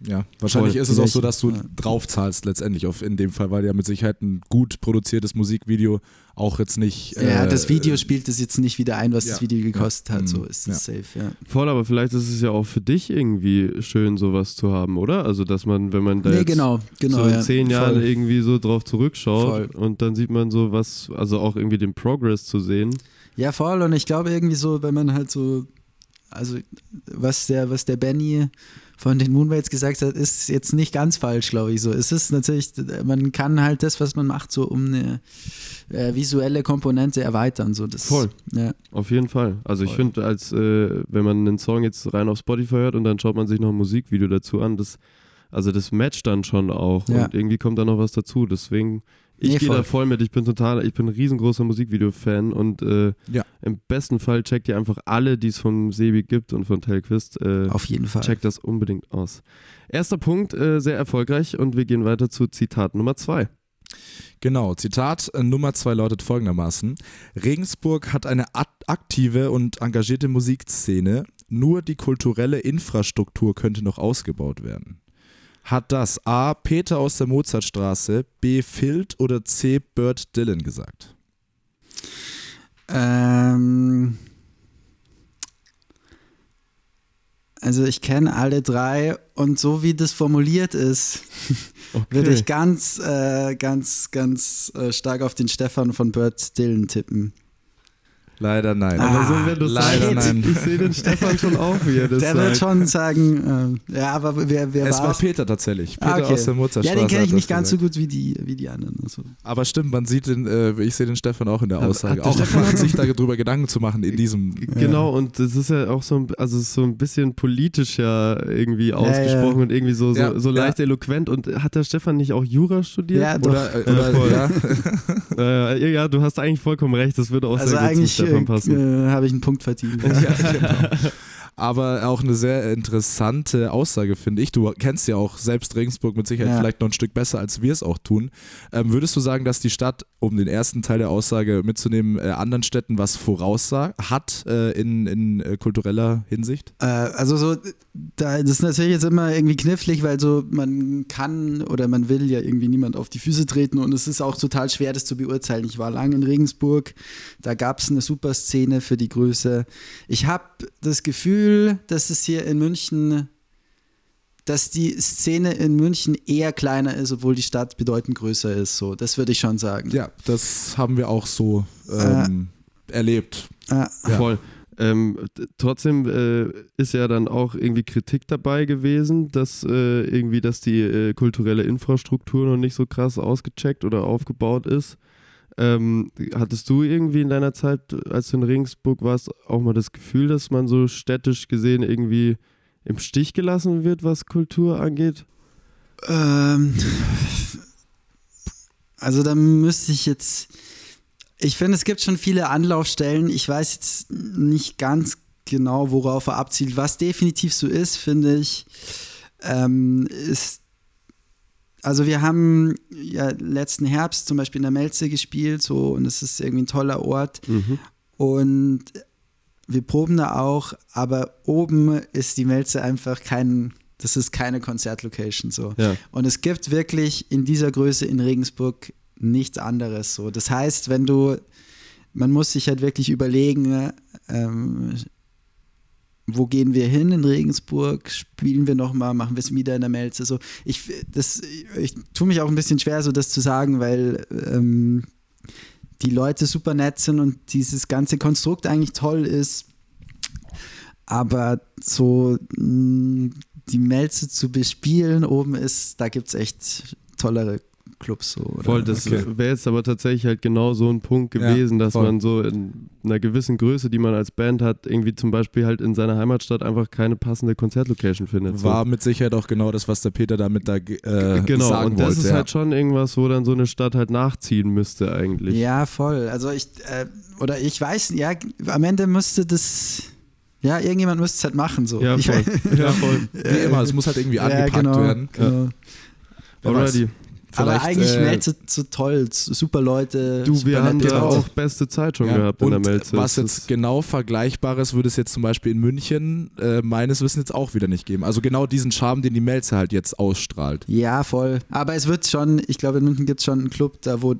Ja, wahrscheinlich Voll. ist es auch so, dass du Ja. draufzahlst letztendlich auf in dem Fall, weil ja mit Sicherheit ein gut produziertes Musikvideo auch jetzt nicht. ja, äh, das Video spielt es jetzt nicht wieder ein, was ja. das Video gekostet Ja. hat, so Mhm. ist Ja. es safe, ja. Voll, aber vielleicht ist es ja auch für dich irgendwie schön, sowas zu haben, oder? Also, dass man, wenn man da Nee, jetzt genau, genau. so in ja. zehn Jahren Voll. irgendwie so drauf zurückschaut Voll. und dann sieht man so was, also auch irgendwie den Progress zu sehen. Ja, voll. Und ich glaube irgendwie so, wenn man halt so, also was der, was der Benny von den Moonways gesagt hat, ist jetzt nicht ganz falsch, glaube ich. So, es ist natürlich, man kann halt das, was man macht, so um eine äh, visuelle Komponente erweitern. So, das, Voll. Ja, Auf jeden Fall. Also ich Voll. finde, als äh, wenn man einen Song jetzt rein auf Spotify hört und dann schaut man sich noch ein Musikvideo dazu an, das, also das matcht dann schon auch Ja. und irgendwie kommt da noch was dazu. Deswegen, ich Nee, gehe da voll. mit. Ich bin total, ich bin ein riesengroßer Musikvideo-Fan und äh, Ja. im besten Fall checkt ihr einfach alle, die es vom Sebi gibt und von Telquist. Äh, auf jeden Fall. Checkt das unbedingt aus. Erster Punkt, äh, sehr erfolgreich und wir gehen weiter zu Zitat Nummer zwei. Genau, Zitat äh, Nummer zwei lautet folgendermaßen: Regensburg hat eine aktive und engagierte Musikszene, nur die kulturelle Infrastruktur könnte noch ausgebaut werden. Hat das A. Peter aus der Mozartstraße, B. Filt oder C. Bert Dylan gesagt? Ähm, also ich kenne alle drei und so wie das formuliert ist, würde ich ganz, äh, ganz, ganz äh, stark auf den Stefan von Burt Dylan tippen. Leider nein. Aber so, wenn du's leider sagst, nein. Ich sehe den Stefan schon auch, wie er das Der sagt. wird schon sagen, äh, ja, aber wer, wer Es war war's? Peter tatsächlich. Peter Ah, okay. aus der Ja, Mozartstraße. den kenne ich hat nicht ganz so gesagt. gut wie die, wie die anderen. Also. Aber stimmt, man sieht den, äh, ich sehe den Stefan auch in der Hat- Aussage. hat der auch macht sich darüber Gedanken zu machen in diesem. Genau, und das ist ja auch so ein, also es ist so ein bisschen politisch ja irgendwie ausgesprochen ja. und irgendwie so, so, Ja, so leicht ja. eloquent. Und hat der Stefan nicht auch Jura studiert? Ja, doch. Oder, äh, Ja, oder voll. ja. Äh, ja, du hast eigentlich vollkommen recht, das würde auch Also sehr gut eigentlich zu Stefan passen. äh, habe ich einen Punkt verdient. Aber auch eine sehr interessante Aussage, finde ich. Du kennst ja auch selbst Regensburg mit Sicherheit Ja. vielleicht noch ein Stück besser, als wir es auch tun. Ähm, würdest du sagen, dass die Stadt, um den ersten Teil der Aussage mitzunehmen, äh, anderen Städten was voraussagt, hat äh, in, in äh, kultureller Hinsicht? Äh, also so, da, das ist natürlich jetzt immer irgendwie knifflig, weil so man kann oder man will ja irgendwie niemand auf die Füße treten und es ist auch total schwer, das zu beurteilen. Ich war lange in Regensburg, da gab es eine super Szene für die Größe. Ich habe das Gefühl, dass es hier in München, dass die Szene in München eher kleiner ist, obwohl die Stadt bedeutend größer ist. So, das würde ich schon sagen. Ja, das haben wir auch so ähm, erlebt. Ah, Ja. Voll. Ähm, trotzdem äh, ist ja dann auch irgendwie Kritik dabei gewesen, dass äh, irgendwie, dass die äh, kulturelle Infrastruktur noch nicht so krass ausgecheckt oder aufgebaut ist. Ähm, hattest du irgendwie in deiner Zeit, als du in Regensburg warst, auch mal das Gefühl, dass man so städtisch gesehen irgendwie im Stich gelassen wird, was Kultur angeht? Ähm, also da müsste ich jetzt. Ich finde, es gibt schon viele Anlaufstellen. Ich weiß jetzt nicht ganz genau, worauf er abzielt. Was definitiv so ist, finde ich, ähm, ist. Also wir haben ja letzten Herbst zum Beispiel in der Melze gespielt, so und es ist irgendwie ein toller Ort. Mhm. Und wir proben da auch, aber oben ist die Melze einfach kein, das ist keine Konzertlocation so. Ja. Und es gibt wirklich in dieser Größe in Regensburg nichts anderes so. Das heißt, wenn du, man muss sich halt wirklich überlegen, ähm, wo gehen wir hin in Regensburg? Spielen wir nochmal, machen wir es wieder in der Melze? So, ich, das, ich tue mich auch ein bisschen schwer, so das zu sagen, weil ähm, die Leute super nett sind und dieses ganze Konstrukt eigentlich toll ist. Aber so mh, die Melze zu bespielen oben ist, da gibt es echt tollere Clubs so. Oder? Voll, das Okay. wäre jetzt aber tatsächlich halt genau so ein Punkt Ja, gewesen, dass voll. man so in einer gewissen Größe, die man als Band hat, irgendwie zum Beispiel halt in seiner Heimatstadt einfach keine passende Konzertlocation findet. War mit Sicherheit auch genau das, was der Peter damit da äh, genau, sagen und das wollte. ist ja. halt schon irgendwas, wo dann so eine Stadt halt nachziehen müsste eigentlich. Ja, voll. Also ich, äh, oder ich weiß, ja, am Ende müsste das, ja, irgendjemand müsste es halt machen. So. Ja, voll. ja, voll. Wie immer, es muss halt irgendwie ja, angepackt genau, werden. genau. Wer weiß. Alrighty. Aber Vielleicht, eigentlich äh, Melze so toll, super Leute. Du, wir haben da Leute. auch beste Zeit schon Ja, gehabt in und der Melze. was jetzt genau Vergleichbares würde es jetzt zum Beispiel in München äh, meines Wissens jetzt auch wieder nicht geben. Also genau diesen Charme, den die Melze halt jetzt ausstrahlt. Ja, voll. Aber es wird schon, ich glaube, in München gibt es schon einen Club, da wo, äh,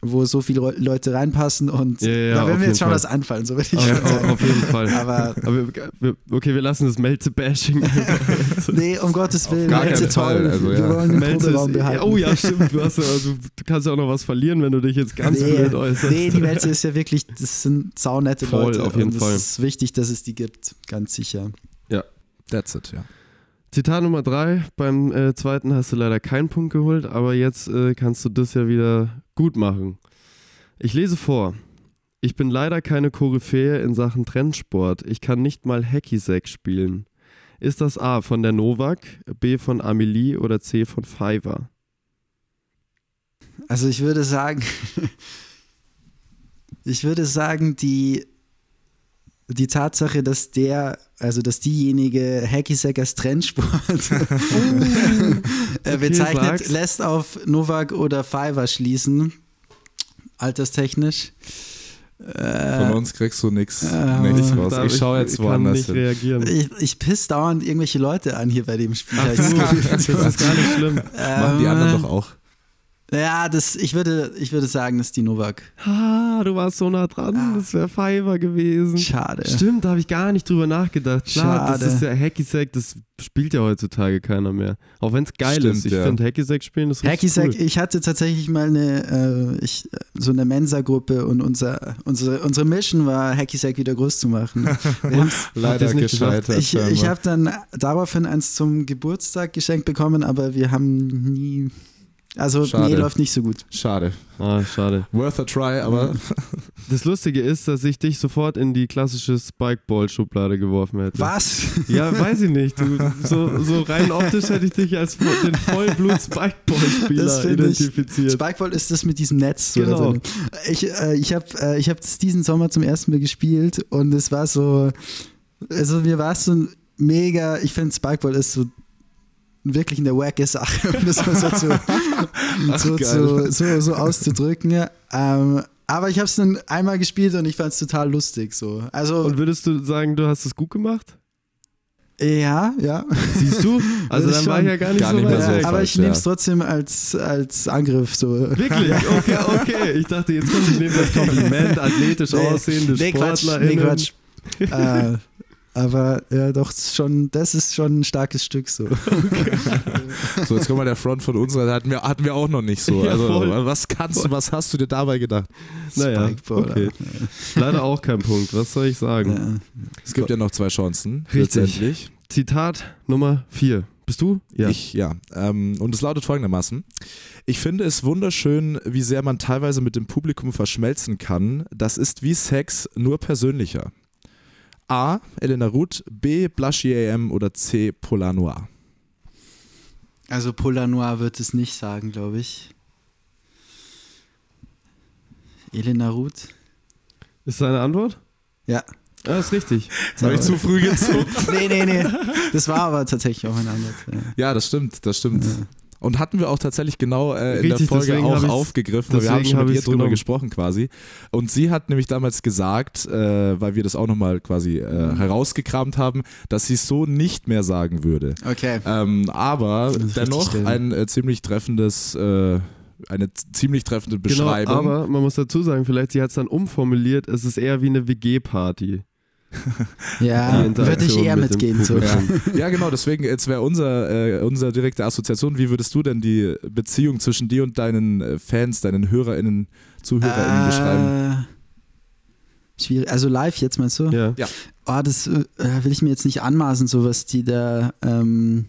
wo so viele Leute reinpassen und Ja, ja, da werden mir jeden jetzt schon Fall. was einfallen, so würde ich auf, schon sagen. auf jeden Fall. Aber Aber wir, okay, wir lassen das Melze-Bashing. nee, um Gottes Willen, Melze toll. also, wir ja. wollen den Melze Proberaum ist, behalten. oh ja, stimmt. Du, hast, ja- also, du kannst ja auch noch was verlieren, wenn du dich jetzt ganz nee, blöd äußerst. nee, die Melze ist ja wirklich, das sind saunette Voll, Leute. auf jeden und Fall. Es ist wichtig, dass es die gibt, ganz sicher. That's it, ja. Zitat Nummer drei. Beim äh, zweiten hast du leider keinen Punkt geholt, aber jetzt äh, kannst du das ja wieder gut machen. Ich lese vor. Ich bin leider keine Koryphäe in Sachen Trendsport. Ich kann nicht mal Hacky-Sack spielen. Ist das A von der Novak, B von Amelie oder C von Fiverr? Also ich würde sagen, ich würde sagen, die, die Tatsache, dass der, also dass diejenige Hacky Sack als Trendsport äh, bezeichnet, lässt auf Novak oder Fiverr schließen, alterstechnisch. Von Äh, uns kriegst du nichts äh, raus. Da- Ich schaue jetzt ich woanders nicht hin. reagieren. ich, ich piss dauernd irgendwelche Leute an hier bei dem Spiel. Ach ich das ist gar nicht schlimm. Machen die anderen Ähm, doch auch. Ja, das, ich, würde, ich würde sagen, das ist die Novak. Ah, du warst so nah dran. Ah. Das wäre Fiverr gewesen. Schade. Stimmt, da habe ich gar nicht drüber nachgedacht. Klar, Schade. das ist ja Hacky Sack, das spielt ja heutzutage keiner mehr. Auch wenn es geil Stimmt, ist. Ich ja. finde Hacky Sack spielen ist richtig Hacky Sack, cool. ich hatte tatsächlich mal eine, äh, ich, so eine Mensa-Gruppe und unser, unsere, unsere Mission war, Hacky Sack wieder groß zu machen. Leider es nicht geschafft. gescheitert. ich ich habe dann daraufhin eins zum Geburtstag geschenkt bekommen, aber wir haben nie, also Schade. nee, läuft nicht so gut. Schade. Ah, schade. Worth a try, aber Das Lustige ist, dass ich dich sofort in die klassische Spikeball-Schublade geworfen hätte. Was? Ja, weiß ich nicht. Du, so, so rein optisch hätte ich dich als den Vollblut-Spikeball-Spieler finde ich- identifiziert. Spikeball ist das mit diesem Netz. so Genau. da drin. Ich, äh, ich habe äh, ich hab das diesen Sommer zum ersten Mal gespielt und es war so, also mir war es so mega, ich finde Spikeball ist so wirklich eine wacke Sache, um das mal so, zu, so, geil. zu, so, so auszudrücken. Ähm, aber ich habe es dann einmal gespielt und ich fand es total lustig. So. Also, Und würdest du sagen, du hast es gut gemacht? ja, ja. Siehst du? Also dann war ich ja gar nicht Gar so nicht mehr weit so aber falsch, ich nehme es ja. trotzdem als, als Angriff. So. Wirklich? Okay, okay. Ich dachte, jetzt kommt ich nehme das Kompliment, athletisch Nee, aussehende nee, Quatsch, SportlerInnen. nee, Quatsch. äh, aber ja, doch, das ist schon, das ist schon ein starkes Stück so. so, jetzt kommt mal der Front von uns, das hatten wir, hatten wir auch noch nicht so. Ja, Also, voll. was kannst du, was hast du dir dabei gedacht? Naja, okay. Leider auch kein Punkt. Was soll ich sagen? Ja. Es gibt ja noch zwei Chancen. Richtig. Zitat Nummer 4. Bist du? Ja. Ich, ja. Ähm, und es lautet folgendermaßen. Ich finde es wunderschön, wie sehr man teilweise mit dem Publikum verschmelzen kann. Das ist wie Sex, nur persönlicher. A. Elena Ruth, B. Blushy AM oder C. Polar Noir. Also Polar Noir wird es nicht sagen, glaube ich. Elena Ruth? Ist deine Antwort? Ja. Ja, ist richtig. Das habe ich zu früh gezogen. nee, nee, nee. Das war aber tatsächlich auch eine Antwort. Ja. ja, das stimmt, das stimmt. Und hatten wir auch tatsächlich genau äh, in Richtig, der Folge auch aufgegriffen, weil wir haben schon mit ihr drüber genommen. gesprochen quasi. Und sie hat nämlich damals gesagt, äh, weil wir das auch nochmal quasi äh, herausgekramt haben, dass sie es so nicht mehr sagen würde. Okay. Ähm, aber dennoch ein äh, ziemlich treffendes, äh, eine ziemlich treffende Genau, Beschreibung. aber man muss dazu sagen, vielleicht sie hat es dann umformuliert, es ist eher wie eine WG-Party. Ja, würde ich eher mit mitgehen. So. Publikum. ja, genau, deswegen, jetzt wäre unser, äh, unsere direkte Assoziation, wie würdest du denn die Beziehung zwischen dir und deinen äh, Fans, deinen HörerInnen, ZuhörerInnen beschreiben? Äh, schwierig. Also live jetzt meinst du? Ja. Oh, das äh, will ich mir jetzt nicht anmaßen, so was die da. Ähm,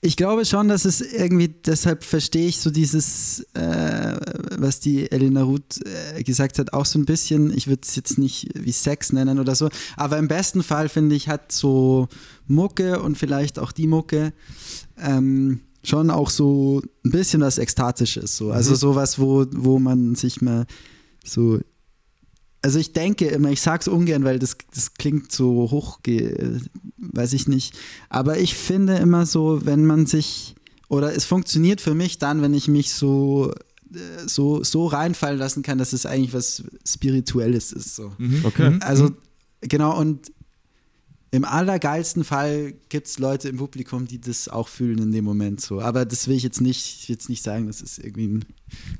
Ich glaube schon, dass es irgendwie, deshalb verstehe ich so dieses, äh, was die Elena Ruth äh, gesagt hat, auch so ein bisschen, ich würde es jetzt nicht wie Sex nennen oder so, aber im besten Fall finde ich, hat so Mucke und vielleicht auch die Mucke ähm, schon auch so ein bisschen was Ekstatisches. So. Also sowas, wo, wo man sich mal so also ich denke immer, ich sag's ungern, weil das, das klingt so hoch, weiß ich nicht. Aber ich finde immer so, wenn man sich, oder es funktioniert für mich dann, wenn ich mich so, äh, so, so reinfallen lassen kann, dass es eigentlich was Spirituelles ist. So. Okay. Also, genau, und im allergeilsten Fall gibt es Leute im Publikum, die das auch fühlen in dem Moment so. Aber das will ich jetzt nicht, ich will jetzt nicht sagen, das ist irgendwie ein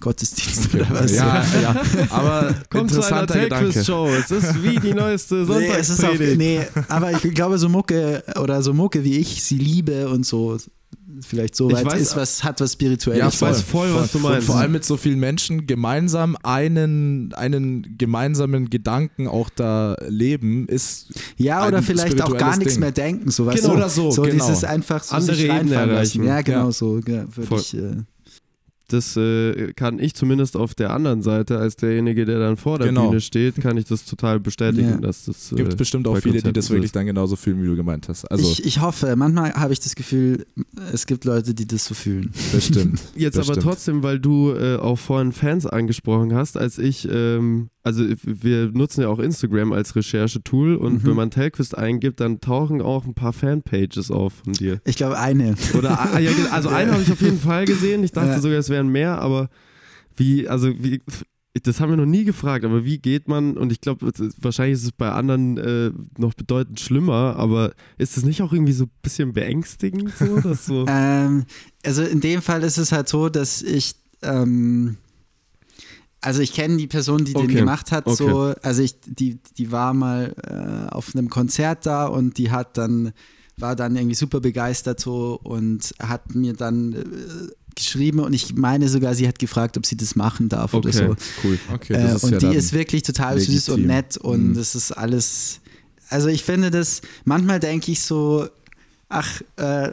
Gottesdienst oder was. Ja, ja. Aber Kommt zu einer. Take-Quiz-Show. Es ist wie die neueste Nee, auch, Sonntagspredigt. nee, aber ich glaube, so Mucke oder so Mucke, wie ich sie liebe und so, vielleicht so weit weiß- ist was, hat was Spirituelles. Ja, Ich weiß voll, was du Und meinst. vor allem mit so vielen Menschen gemeinsam einen, einen gemeinsamen Gedanken auch da leben, ist Ja, oder ein vielleicht auch gar nichts Ding. mehr denken, so weißt Genau. du? Oder so, so genau. dieses einfach so Andere sich Ebene reinfallen erreichen. lassen. Ja, genau Ja. so ja, würde Voll. ich. Äh, Das äh, kann ich zumindest auf der anderen Seite, als derjenige, der dann vor der Genau. Bühne steht, kann ich das total bestätigen, Ja. dass das. Äh, Gibt bestimmt auch viele, die das so wirklich ist. dann genauso fühlen, wie du gemeint hast. Also ich, ich hoffe, manchmal habe ich das Gefühl, es gibt Leute, die das so fühlen. bestimmt. Jetzt aber Bestimmt. trotzdem, weil du äh, auch vorhin Fans angesprochen hast, als ich, ähm, also wir nutzen ja auch Instagram als Recherchetool und Mhm. wenn man Telquist eingibt, dann tauchen auch ein paar Fanpages auf von dir. Ich glaube, eine. Oder also einen habe ich auf jeden Fall gesehen. Ich dachte Ja. sogar, es wären mehr, aber wie, also wie, das haben wir noch nie gefragt, aber wie geht man, und ich glaube, wahrscheinlich ist es bei anderen äh, noch bedeutend schlimmer, aber ist es nicht auch irgendwie so ein bisschen beängstigend so, dass so. Ähm, also in dem Fall ist es halt so, dass ich, ähm, also ich kenne die Person, die Okay, den gemacht hat, okay. so, also ich, die, die war mal äh, auf einem Konzert da und die hat dann, war dann irgendwie super begeistert so und hat mir dann äh, geschrieben und ich meine sogar, sie hat gefragt, ob sie das machen darf oder Okay, so. cool. Okay, Äh, und ja die ist wirklich total süß und legitim. nett und Mhm. das ist alles. Also ich finde das, manchmal denke ich so, ach, äh,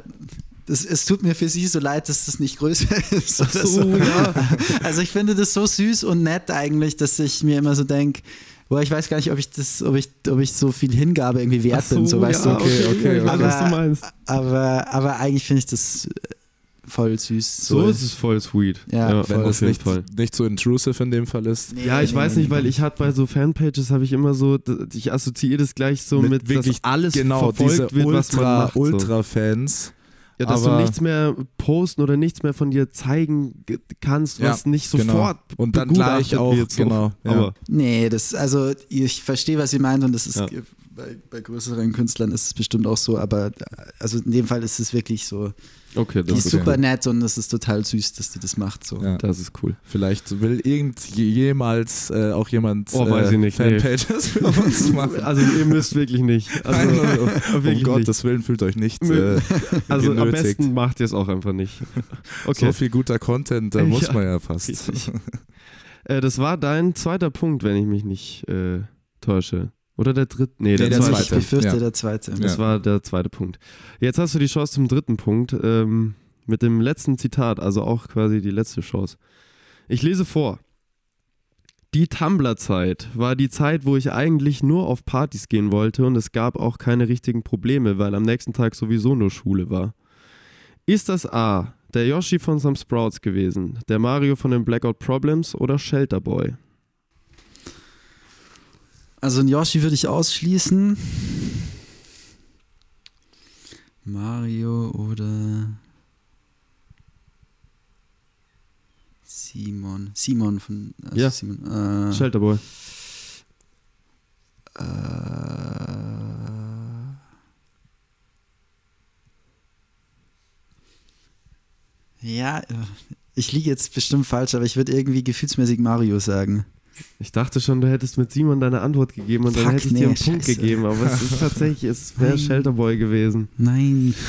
das, es tut mir für sie so leid, dass das nicht größer ist. Oder so, ja. Also ich finde das so süß und nett eigentlich, dass ich mir immer so denke, boah, ich weiß gar nicht, ob ich das, ob ich, ob ich so viel Hingabe irgendwie wert so, bin, so weißt ja, du. okay, okay, was du Aber-. Aber, aber eigentlich finde ich das voll süß. So ist es voll sweet. Ja, wenn auf das nicht, Fall. nicht so intrusive in dem Fall ist. Nee, Ja, ich nee, weiß nee, nicht, weil ich hatte bei so Fanpages habe ich immer so, ich assoziiere das gleich so Mit mit, wirklich dass alles Genau, diese verfolgt wird, was man Ultra, macht. so. Ultra-Fans. Ja, dass aber- du nichts mehr posten oder nichts mehr von dir zeigen ge- kannst, Ja, was nicht genau. sofort Und dann begutachtet gleich auch, wird, so. genau, ja. Aber Nee, das, also ich verstehe, was ihr meint und das ist Ja. Bei, bei größeren Künstlern ist es bestimmt auch so, aber also in dem Fall ist es wirklich so, okay, die das ist ist, super nett und es ist total süß, dass die das macht. So. Ja. das ist cool. Vielleicht will irgend jemals äh, auch jemand Oh, weiß äh, ich nicht, nee. Fanpages für uns machen. Also ihr müsst wirklich nicht. Also, Nein, um wirklich nicht. Gottes Willen fühlt euch nicht äh, Also am genötigt. besten macht ihr es auch einfach nicht. Okay. So viel guter Content, da muss Ja, man ja fast. Äh, das war dein zweiter Punkt, wenn ich mich nicht äh, täusche. Oder der dritte? Nee, der, der Also zweite. ich befürchte Ja. der zweite. Das Ja. war der zweite Punkt. Jetzt hast du die Chance zum dritten Punkt ähm, mit dem letzten Zitat, also auch quasi die letzte Chance. Ich lese vor. Die Tumblr-Zeit war die Zeit, wo ich eigentlich nur auf Partys gehen wollte und es gab auch keine richtigen Probleme, weil am nächsten Tag sowieso nur Schule war. Ist das A, der Yoshi von Some Sprouts gewesen, der Mario von den Blackout Problems oder Shelter Boy? Also ein Yoshi würde ich ausschließen. Mario oder Simon. Simon von also Ja. Simon. Äh, Shelter Boy. äh, ja, ich liege jetzt bestimmt falsch, aber ich würde irgendwie gefühlsmäßig Mario sagen. Ich dachte schon, du hättest mit Simon deine Antwort gegeben und dann Fuck, hätte ich dir einen Punkt scheiße. gegeben, aber es ist tatsächlich, es wäre Nein. Shelter Boy gewesen. Nein.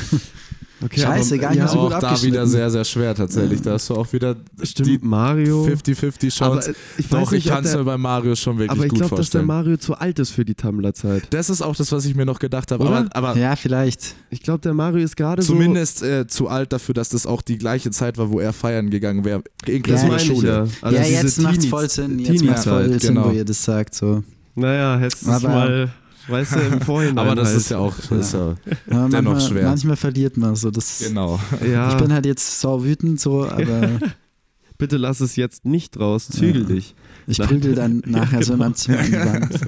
Okay, Scheiße, aber- gar nicht ja, so auch gut da abgeschnitten. wieder sehr, sehr schwer tatsächlich. Da hast du auch wieder Stimmt, die Mario. 50-50 aber Chance. äh, ich weiß Doch, nicht, ich kann es mir bei Mario schon wirklich aber ich gut glaube, dass der vorstellen. Mario zu alt ist für die Tumblr-Zeit. das ist auch das, was ich mir noch gedacht habe. Aber, aber Ja, vielleicht. Ich glaube, der Mario ist gerade so. zumindest äh, zu alt dafür, dass das auch die gleiche Zeit war, wo er feiern gegangen wäre. Inklusive ich Schule. ja. Also ja, jetzt macht's Teenies- voll Sinn. Jetzt voll Sinn, genau. wo ihr das sagt. So. Naja, hättest du mal, weißt du, im Vorhinein. Aber das halt. ist ja auch das ist ja, Ja, Dennoch manchmal, schwer. manchmal verliert man so. Das, genau. Ja, Ich bin halt jetzt sau wütend, so, aber bitte lass es jetzt nicht raus, zügel Ja. dich. ich prügel dann nachher so in genau. meinem Zimmer an die Wand.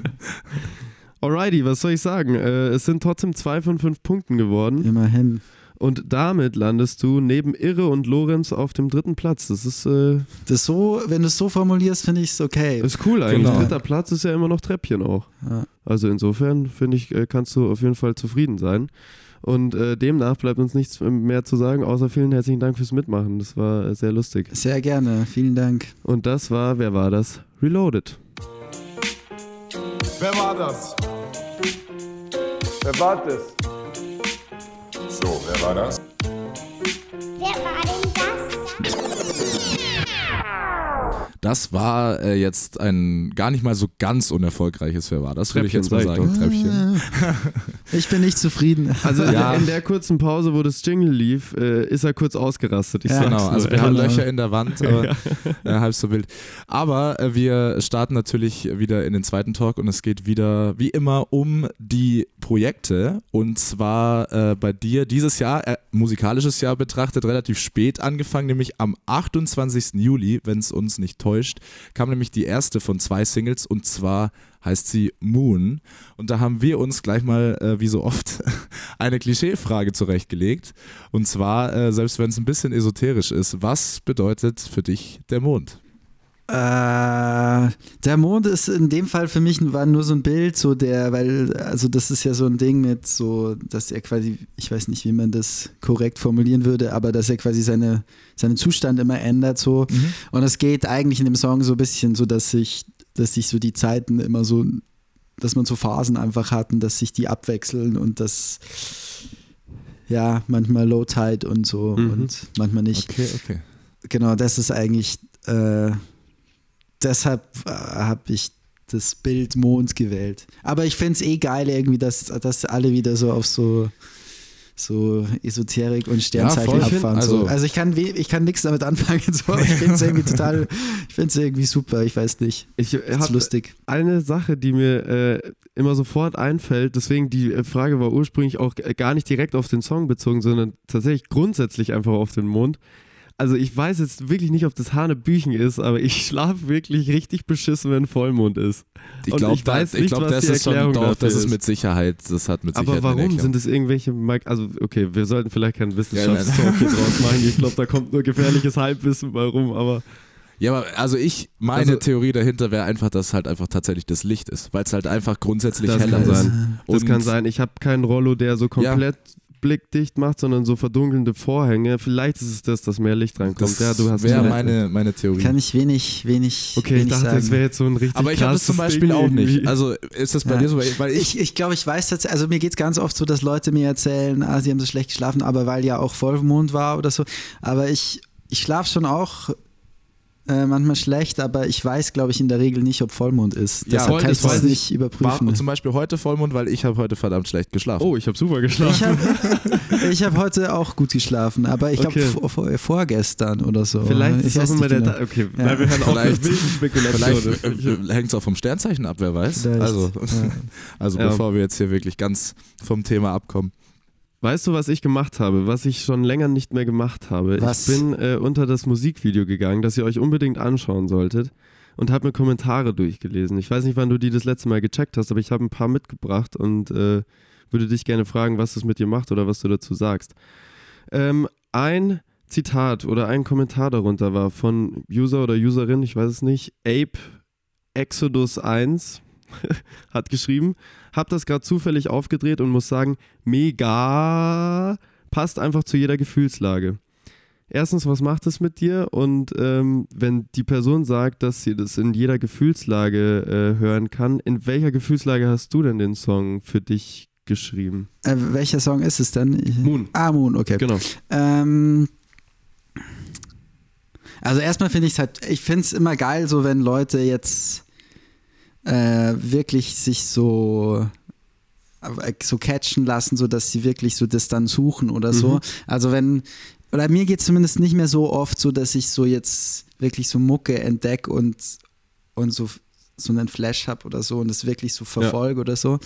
Alrighty, was soll ich sagen? Äh, es sind trotzdem zwei von fünf Punkten geworden. Immerhin. Und damit landest du neben Irre und Lorenz auf dem dritten Platz. Das ist, äh, Das so, wenn du es so formulierst, finde ich es okay. ist cool eigentlich. Genau. Dritter Platz ist ja immer noch Treppchen auch. Ja. Also insofern finde ich, äh, kannst du auf jeden Fall zufrieden sein. Und äh, demnach bleibt uns nichts mehr zu sagen, außer vielen herzlichen Dank fürs Mitmachen. Das war äh, sehr lustig. Sehr gerne, vielen Dank. Und das war, wer war das? Reloaded. Wer war das? Wer war das? Wer war das? Wer war das? Das war äh, jetzt ein gar nicht mal so ganz unerfolgreiches Wer war das, würde ich jetzt mal sagen. Treppchen. Ich bin nicht zufrieden. Also Ja. in der kurzen Pause, wo das Jingle lief, äh, ist er kurz ausgerastet. Ich Ja. Genau, also wir haben. Löcher in der Wand, aber äh, halb so wild. Aber äh, wir starten natürlich wieder in den zweiten Talk und es geht wieder wie immer um die Projekte und zwar äh, bei dir dieses Jahr, äh, musikalisches Jahr betrachtet, relativ spät angefangen, nämlich am 28. Juli, wenn es uns nicht täuscht, kam nämlich die erste von zwei Singles und zwar heißt sie Moon. Und da haben wir uns gleich mal, äh, wie so oft, eine Klischeefrage zurechtgelegt. Und zwar, äh, selbst wenn es ein bisschen esoterisch ist, was bedeutet für dich der Mond? Äh, der Mond ist in dem Fall für mich war nur so ein Bild, so der, weil, also das ist ja so ein Ding mit so, dass er quasi, ich weiß nicht, wie man das korrekt formulieren würde, aber dass er quasi seine, seinen Zustand immer ändert, so. Und es geht eigentlich in dem Song so ein bisschen so, dass sich, dass sich so die Zeiten immer so, dass man so Phasen einfach hatten, dass sich die abwechseln und das, ja, manchmal Low Tide und so Mhm. und manchmal nicht. Okay, okay. Genau, das ist eigentlich, äh, deshalb äh, habe ich das Bild Mond gewählt. Aber ich finde es eh geil irgendwie, dass, dass alle wieder so auf so, so Esoterik und Sternzeichen find, abfahren. so. also- also ich kann, ich kann nichts damit anfangen, so, ich finde es irgendwie total, ich finde es irgendwie super, ich weiß nicht. Ich Ist lustig. eine Sache, die mir äh, immer sofort einfällt, deswegen die äh, Frage war ursprünglich auch gar nicht direkt auf den Song bezogen, sondern tatsächlich grundsätzlich einfach auf den Mond. Also ich weiß jetzt wirklich nicht, ob das Hanebüchen ist, aber ich schlafe wirklich richtig beschissen, wenn Vollmond ist. Ich glaube, weiß ich nicht, glaub, das ist schon, Erklärung doch, das ist mit Sicherheit, das hat mit Sicherheit Aber warum sind es irgendwelche, Mike- also okay, wir sollten vielleicht keinen Wissenschaftstalk hier draus machen. Ich glaube, da kommt nur gefährliches Halbwissen bei rum, aber Ja, aber also ich, meine Also- Theorie dahinter wäre einfach, dass halt einfach tatsächlich das Licht ist, weil es halt einfach grundsätzlich heller ist. sein. das kann sein. Ich habe keinen Rollo, der so komplett blickdicht macht, sondern so verdunkelnde Vorhänge. Vielleicht ist es das, dass mehr Licht reinkommt. Das ja, du hast wäre meine, meine Theorie. Kann ich wenig, wenig, Okay, ich wenig dachte, sagen. das wäre jetzt so ein richtig aber ich habe das zum Beispiel Ding auch nicht. irgendwie. Also ist das bei Ja. dir so? Weil weil ich, Ich, ich glaube, ich weiß tatsächlich, also mir geht es ganz oft so, dass Leute mir erzählen, ah, sie haben so schlecht geschlafen, aber weil ja auch Vollmond war oder so. Aber ich, ich schlafe schon auch äh, manchmal schlecht, aber ich weiß, glaube ich, in der Regel nicht, ob Vollmond ist. Ja, Deshalb voll, kann ich das das weiß nicht war überprüfen. zum Beispiel heute Vollmond, weil ich habe heute verdammt schlecht geschlafen. oh, ich habe super geschlafen. Ich habe hab heute auch gut geschlafen, aber ich glaube Okay. vor, vor, vorgestern oder so. Vielleicht ich ist auch immer der. genau. Da okay, Ja. nein, wir hören auf mit Vielleicht- wilden Spekulationen. Vielleicht hängt es auch vom Sternzeichen ab, wer weiß. Vielleicht, Also, ja. also Ja. bevor wir jetzt hier wirklich ganz vom Thema abkommen. Weißt du, was ich gemacht habe, was ich schon länger nicht mehr gemacht habe? Was? Ich bin äh, unter das Musikvideo gegangen, das ihr euch unbedingt anschauen solltet und habe mir Kommentare durchgelesen. Ich weiß nicht, wann du die das letzte Mal gecheckt hast, aber ich habe ein paar mitgebracht und äh, würde dich gerne fragen, was das mit dir macht oder was du dazu sagst. Ähm, ein Zitat oder ein Kommentar darunter war von User oder Userin, ich weiß es nicht, Ape Exodus 1 hat geschrieben, hab das gerade zufällig aufgedreht und muss sagen, mega passt einfach zu jeder Gefühlslage. Erstens, was macht es mit dir? Und ähm, wenn die Person sagt, dass sie das in jeder Gefühlslage äh, hören kann, in welcher Gefühlslage hast du denn den Song für dich geschrieben. Äh, welcher Song ist es denn? Moon. Ah, Moon, okay. Genau. Ähm, also erstmal finde ich es halt, ich finde es immer geil, so wenn Leute jetzt äh, wirklich sich so äh, so catchen lassen, so dass sie wirklich so das dann suchen oder so. Mhm. Also wenn, oder mir geht es zumindest nicht mehr so oft so, dass ich so jetzt wirklich so Mucke entdecke und, und so, so einen Flash habe oder so und das wirklich so verfolge oder so.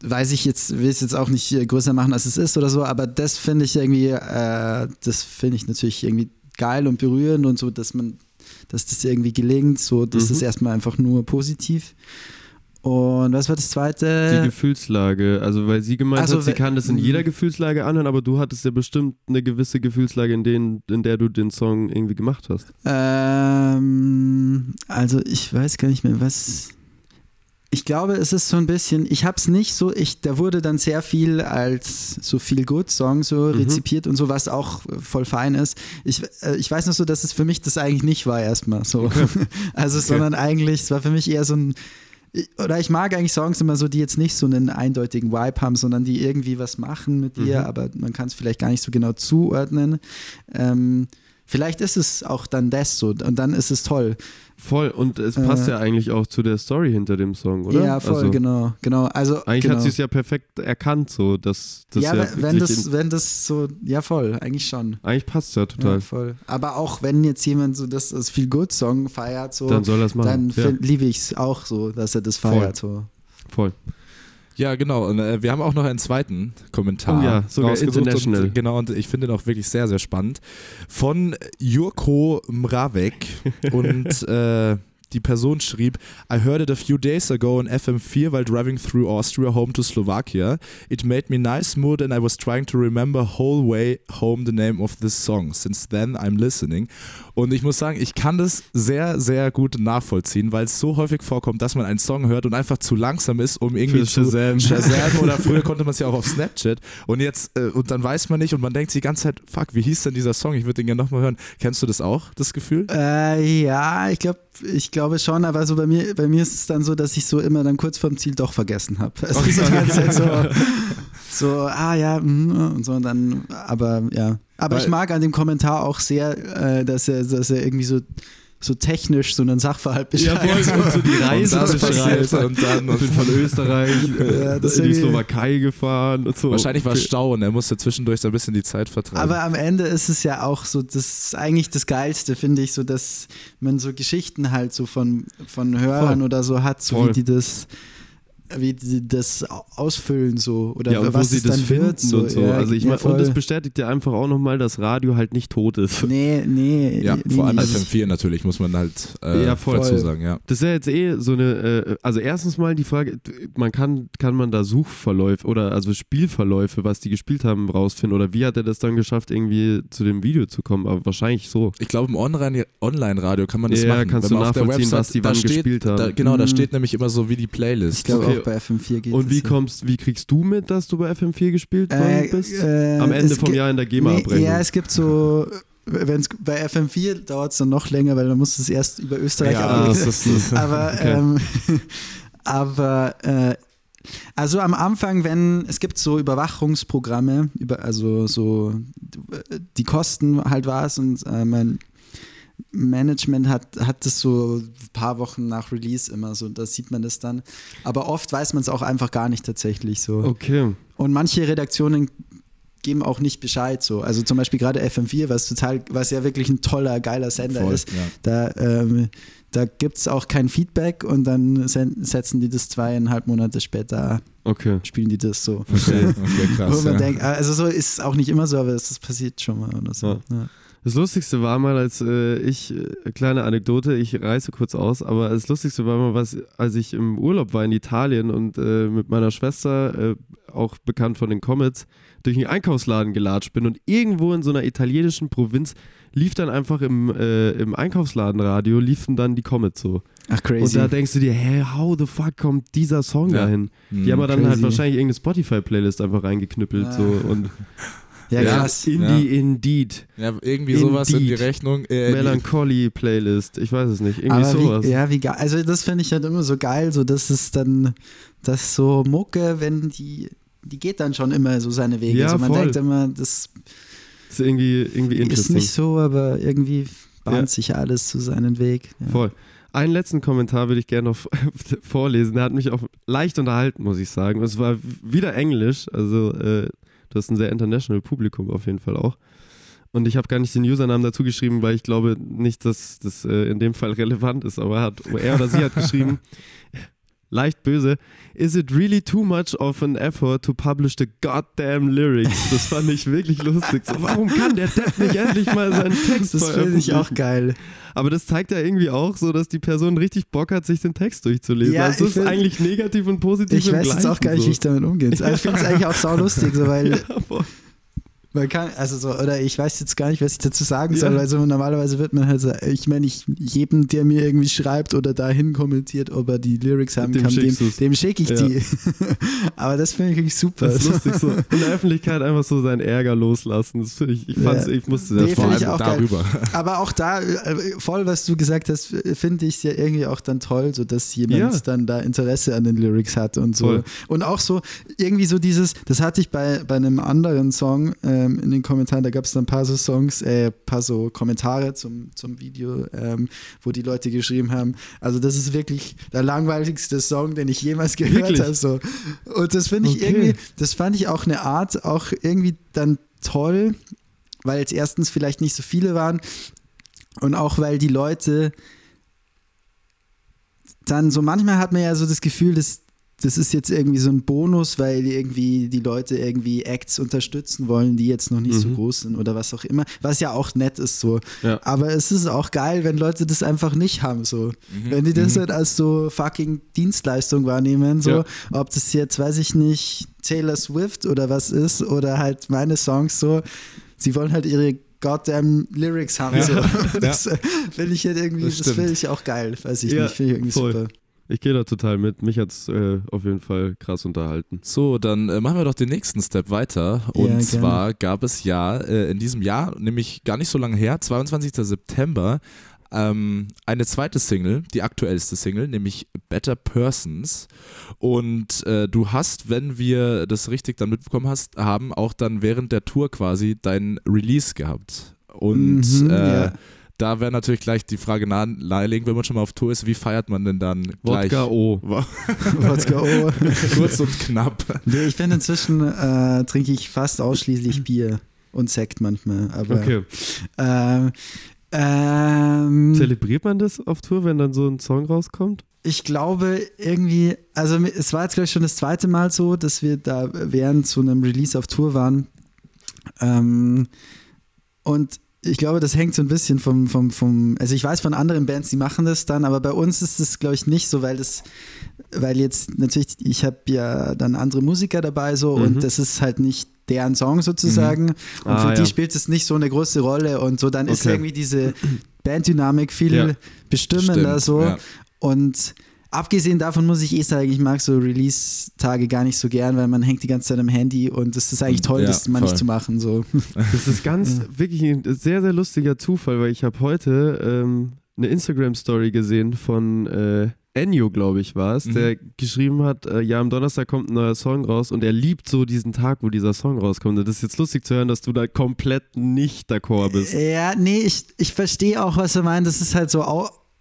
Weiß ich jetzt, will es jetzt auch nicht größer machen, als es ist oder so, aber das finde ich irgendwie, äh, das finde ich natürlich irgendwie geil und berührend und so, dass man, dass das irgendwie gelingt, so, das Mhm. ist erstmal einfach nur positiv. Und was war das Die zweite? Gefühlslage, also weil sie gemeint Also, hat, sie kann das in Mhm. jeder Gefühlslage anhören, aber du hattest ja bestimmt eine gewisse Gefühlslage, in, denen, in der du den Song irgendwie gemacht hast. Ähm, also ich weiß gar nicht mehr, was. Ich glaube, es ist so ein bisschen, ich habe es nicht so, ich, da wurde dann sehr viel als so viel Good Song so Mhm. rezipiert und so, was auch voll fein ist. Ich, äh, ich weiß noch so, dass es für mich das eigentlich nicht war erstmal so. Also, sondern eigentlich, es war für mich eher so ein, oder ich mag eigentlich Songs immer so, die jetzt nicht so einen eindeutigen Vibe haben, sondern die irgendwie was machen mit dir, Mhm. aber man kann es vielleicht gar nicht so genau zuordnen. Ähm, vielleicht ist es auch dann das so und dann ist es toll. Voll, und es passt Äh, ja eigentlich auch zu der Story hinter dem Song, oder? Ja, voll, also, genau, genau. Also Eigentlich genau. hat sie es ja perfekt erkannt, so, dass das ja, ja, wenn- das, wenn das so, ja voll, eigentlich schon. eigentlich passt ja total. Ja, voll. Aber auch wenn jetzt jemand so das, das Feel Good Song feiert, so, Dann soll es machen. dann ja, liebe ich es auch so, dass er das Voll. feiert. So. voll. Ja, genau. Und äh, wir haben auch noch einen zweiten Kommentar. Oh ja, sogar international. Und, genau, und ich finde ihn auch wirklich sehr, sehr spannend. Von Jurko Mravek. und äh, die Person schrieb, I heard it a few days ago on FM4 while driving through Austria home to Slovakia. It made me nice mood and I was trying to remember whole way home the name of this song. Since then I'm listening. Und ich muss sagen, ich kann das sehr, sehr gut nachvollziehen, weil es so häufig vorkommt, dass man einen Song hört und einfach zu langsam ist, um irgendwie Für zu Shazam. Shazam oder früher konnte man es ja auch auf Snapchat und jetzt äh, und dann weiß man nicht und man denkt sich die ganze Zeit, fuck, wie hieß denn dieser Song? Ich würde den gerne nochmal hören. Kennst du das auch, das Gefühl? Äh, ja, ich glaube, ich glaube schon, aber so bei mir, bei mir ist es dann so, dass ich so immer dann kurz vorm Ziel doch vergessen habe. Es ist so die ganze Zeit so, so, ah ja, mm, und so und dann, aber ja. Aber Weil- ich mag an dem Kommentar auch sehr, äh, dass er, dass er irgendwie so, so technisch so einen Sachverhalt Ja, beschreibt. voll, und so die Reise beschreibt. und dann- bin von Österreich äh, Ja, das in die Slowakei gefahren und so. Wahrscheinlich war. Stau und er musste zwischendurch so ein bisschen die Zeit vertreiben. Aber am Ende ist es ja auch so, das ist eigentlich das Geilste, finde ich, so dass man so Geschichten halt so von, von Hörern Voll. oder so hat, so Voll. wie die das wie das ausfüllen so oder ja, was sie es das dann finden wird so. und so. Ja, also ich ja, meine, und es voll. bestätigt ja einfach auch nochmal, dass Radio halt nicht tot ist. Nee, nee. ja, nee, vor allem nee, FM4 natürlich, muss man halt äh, Ja, voll. dazu sagen, ja. Das ist ja jetzt eh so eine, äh, also erstens mal die Frage, man kann, kann man da Suchverläufe oder also Spielverläufe, was die gespielt haben, rausfinden oder wie hat er das dann geschafft, irgendwie zu dem Video zu kommen? Aber wahrscheinlich so. Ich glaube, im Online- Online-Radio kann man das Ja, machen. kannst Wenn du man auf der nachvollziehen, Website- was die wann steht, gespielt haben. Da, genau, da Mhm. steht nämlich immer so wie die Playlist. Ich glaube Okay. Auch bei FM4 geht Und wie das kommst, wie kriegst du mit, dass du bei FM4 gespielt worden Äh, bist? äh, Am Ende es vom Jahr in der nee, GEMA-Abrechnung. Ja, es gibt so, wenn es bei FM4 dauert es dann noch länger, weil man muss es erst über Österreich Ja, das ist- aber okay. ähm, aber äh, also am Anfang, wenn es gibt so Überwachungsprogramme, über, also so die kosten halt was und äh, mein Management hat, hat das so ein paar Wochen nach Release immer so, da sieht man das dann. Aber oft weiß man es auch einfach gar nicht tatsächlich so. Okay. Und manche Redaktionen geben auch nicht Bescheid so. Also zum Beispiel gerade FM4, was total, was ja wirklich ein toller, geiler Sender Voll, ist. ja. Da, ähm, da gibt es auch kein Feedback und dann setzen die das zweieinhalb Monate später, Okay. spielen die das so. Okay, okay, krass. Wo man ja. denkt, also so ist es auch nicht immer so, aber es passiert schon mal oder so. Ja. Das Lustigste war mal, als äh, ich, äh, kleine Anekdote, ich reiße kurz aus, aber das Lustigste war mal, was, als ich im Urlaub war in Italien und äh, mit meiner Schwester, äh, auch bekannt von den Comets, durch einen Einkaufsladen gelatscht bin und irgendwo in so einer italienischen Provinz lief dann einfach im, äh, im Einkaufsladenradio, liefen dann die Comets so. Ach, Und crazy. da denkst du dir, hä, how the fuck kommt dieser Song Ja. dahin? Die haben aber dann halt crazy. wahrscheinlich irgendeine Spotify-Playlist einfach reingeknüppelt Ah. so und Ja, Ja. krass. Indie Indeed. Ja, irgendwie sowas in die Indeed. Rechnung. Äh, die- Melancholy Playlist. Ich weiß es nicht. Irgendwie Aber sowas. wie, ja, wie geil. Also das finde ich halt immer so geil, so dass es dann, dass so Mucke, wenn die, die geht dann schon immer so seine Wege. Ja, also man voll. denkt immer, das ist irgendwie, irgendwie ist nicht so, aber irgendwie bahnt Ja. sich alles zu seinen Weg. Ja. Voll. Einen letzten Kommentar würde ich gerne noch vorlesen. Der hat mich auch leicht unterhalten, muss ich sagen. Es war wieder Englisch, also äh, du hast ein sehr international Publikum auf jeden Fall auch. Und ich habe gar nicht den Usernamen dazu geschrieben, weil ich glaube nicht, dass das äh, in dem Fall relevant ist. Aber er, hat, er oder sie hat geschrieben, leicht böse, is it really too much of an effort to publish the goddamn lyrics? Das fand ich wirklich lustig. So, warum kann der Depp nicht endlich mal seinen Text Das finde ich veröffentlichen? auch geil. Aber das zeigt ja irgendwie auch so, dass die Person richtig Bock hat, sich den Text durchzulesen. Ja, also das ist eigentlich negativ und positiv Ich weiß jetzt auch gar nicht, so. wie ich damit umgehe. Also ich finde es eigentlich auch saulustig, so, weil Ja. Man kann, also so, oder ich weiß jetzt gar nicht, was ich dazu sagen Ja. soll. Also normalerweise wird man halt so, ich meine, ich, jedem, der mir irgendwie schreibt oder dahin kommentiert, ob er die Lyrics haben Dem kann, dem, dem schicke ich Ja. die. Aber das finde ich wirklich super. Das ist lustig so. In der Öffentlichkeit einfach so seinen Ärger loslassen. Das finde ich, ich, fand's, Ja. ich musste Nee, das find vor allem auch geil. darüber. Aber auch da, äh, voll, was du gesagt hast, finde ich es ja irgendwie auch dann toll, so dass jemand Ja. dann da Interesse an den Lyrics hat und so. Voll. Und auch so, irgendwie so dieses, das hatte ich bei, bei einem anderen Song ähm, in den Kommentaren, da gab es dann ein paar so Songs, äh, paar so Kommentare zum, zum Video, ähm, wo die Leute geschrieben haben, also das ist wirklich der langweiligste Song, den ich jemals gehört habe. So. Und das finde ich Okay. irgendwie, das fand ich auch eine Art, auch irgendwie dann toll, weil es erstens vielleicht nicht so viele waren und auch weil die Leute dann so manchmal hat man ja so das Gefühl, dass das ist jetzt irgendwie so ein Bonus, weil irgendwie die Leute irgendwie Acts unterstützen wollen, die jetzt noch nicht so Mhm. groß sind oder was auch immer, was ja auch nett ist so. Ja. Aber es ist auch geil, wenn Leute das einfach nicht haben so. Wenn die das halt als so fucking Dienstleistung wahrnehmen, so Ja. ob das jetzt, weiß ich nicht, Taylor Swift oder was ist oder halt meine Songs so, sie wollen halt ihre goddamn Lyrics haben. Ja. So. Ja. Das äh, finde ich halt irgendwie, Das das, finde ich auch geil, weiß ich Ja, nicht, finde ich irgendwie voll. super. Ich gehe da total mit. Mich hat es äh, auf jeden Fall krass unterhalten. So, dann äh, machen wir doch den nächsten Step weiter. Und gerne. zwar gab es ja äh, in diesem Jahr, nämlich gar nicht so lange her, 22. September, ähm, eine zweite Single, die aktuellste Single, nämlich Better Persons. Und äh, du hast, wenn wir das richtig dann mitbekommen hast, haben auch dann während der Tour quasi dein Release gehabt. Und Mhm, äh, ja. Da wäre natürlich gleich die Frage nahe- naheliegend, wenn man schon mal auf Tour ist, wie feiert man denn dann gleich? Wodka O. Wodka, oh. Kurz und knapp. Nee, ich finde inzwischen äh, trinke ich fast ausschließlich Bier und Sekt manchmal. Aber Okay. ähm, ähm, Zelebriert man das auf Tour, wenn dann so ein Song rauskommt? ich glaube irgendwie, also es war jetzt glaube ich schon das zweite Mal so, dass wir da während so einem Release auf Tour waren. Ähm, und ich glaube, das hängt so ein bisschen vom, vom, vom, also ich weiß von anderen Bands, die machen das dann, aber bei uns ist es, glaube ich, nicht so, weil das, weil jetzt natürlich, ich habe ja dann andere Musiker dabei so Mhm. und das ist halt nicht deren Song sozusagen und Ah, für ja. die spielt es nicht so eine große Rolle und so, dann ist Okay. irgendwie diese Banddynamik viel Ja. bestimmender Stimmt, so ja. und abgesehen davon muss ich eh sagen, ich mag so Release-Tage gar nicht so gern, weil man hängt die ganze Zeit am Handy und es ist eigentlich toll, Ja, das mal voll. nicht zu machen. So. Das ist ganz, wirklich ein sehr, sehr lustiger Zufall, weil ich habe heute ähm, eine Instagram-Story gesehen von äh, Enyo, glaube ich, war es, Mhm. der geschrieben hat, äh, ja, am Donnerstag kommt ein neuer Song raus und er liebt so diesen Tag, wo dieser Song rauskommt. Und das ist jetzt lustig zu hören, dass du da komplett nicht d'accord bist. Ja, nee, ich, ich verstehe auch, was er meint. Das ist halt so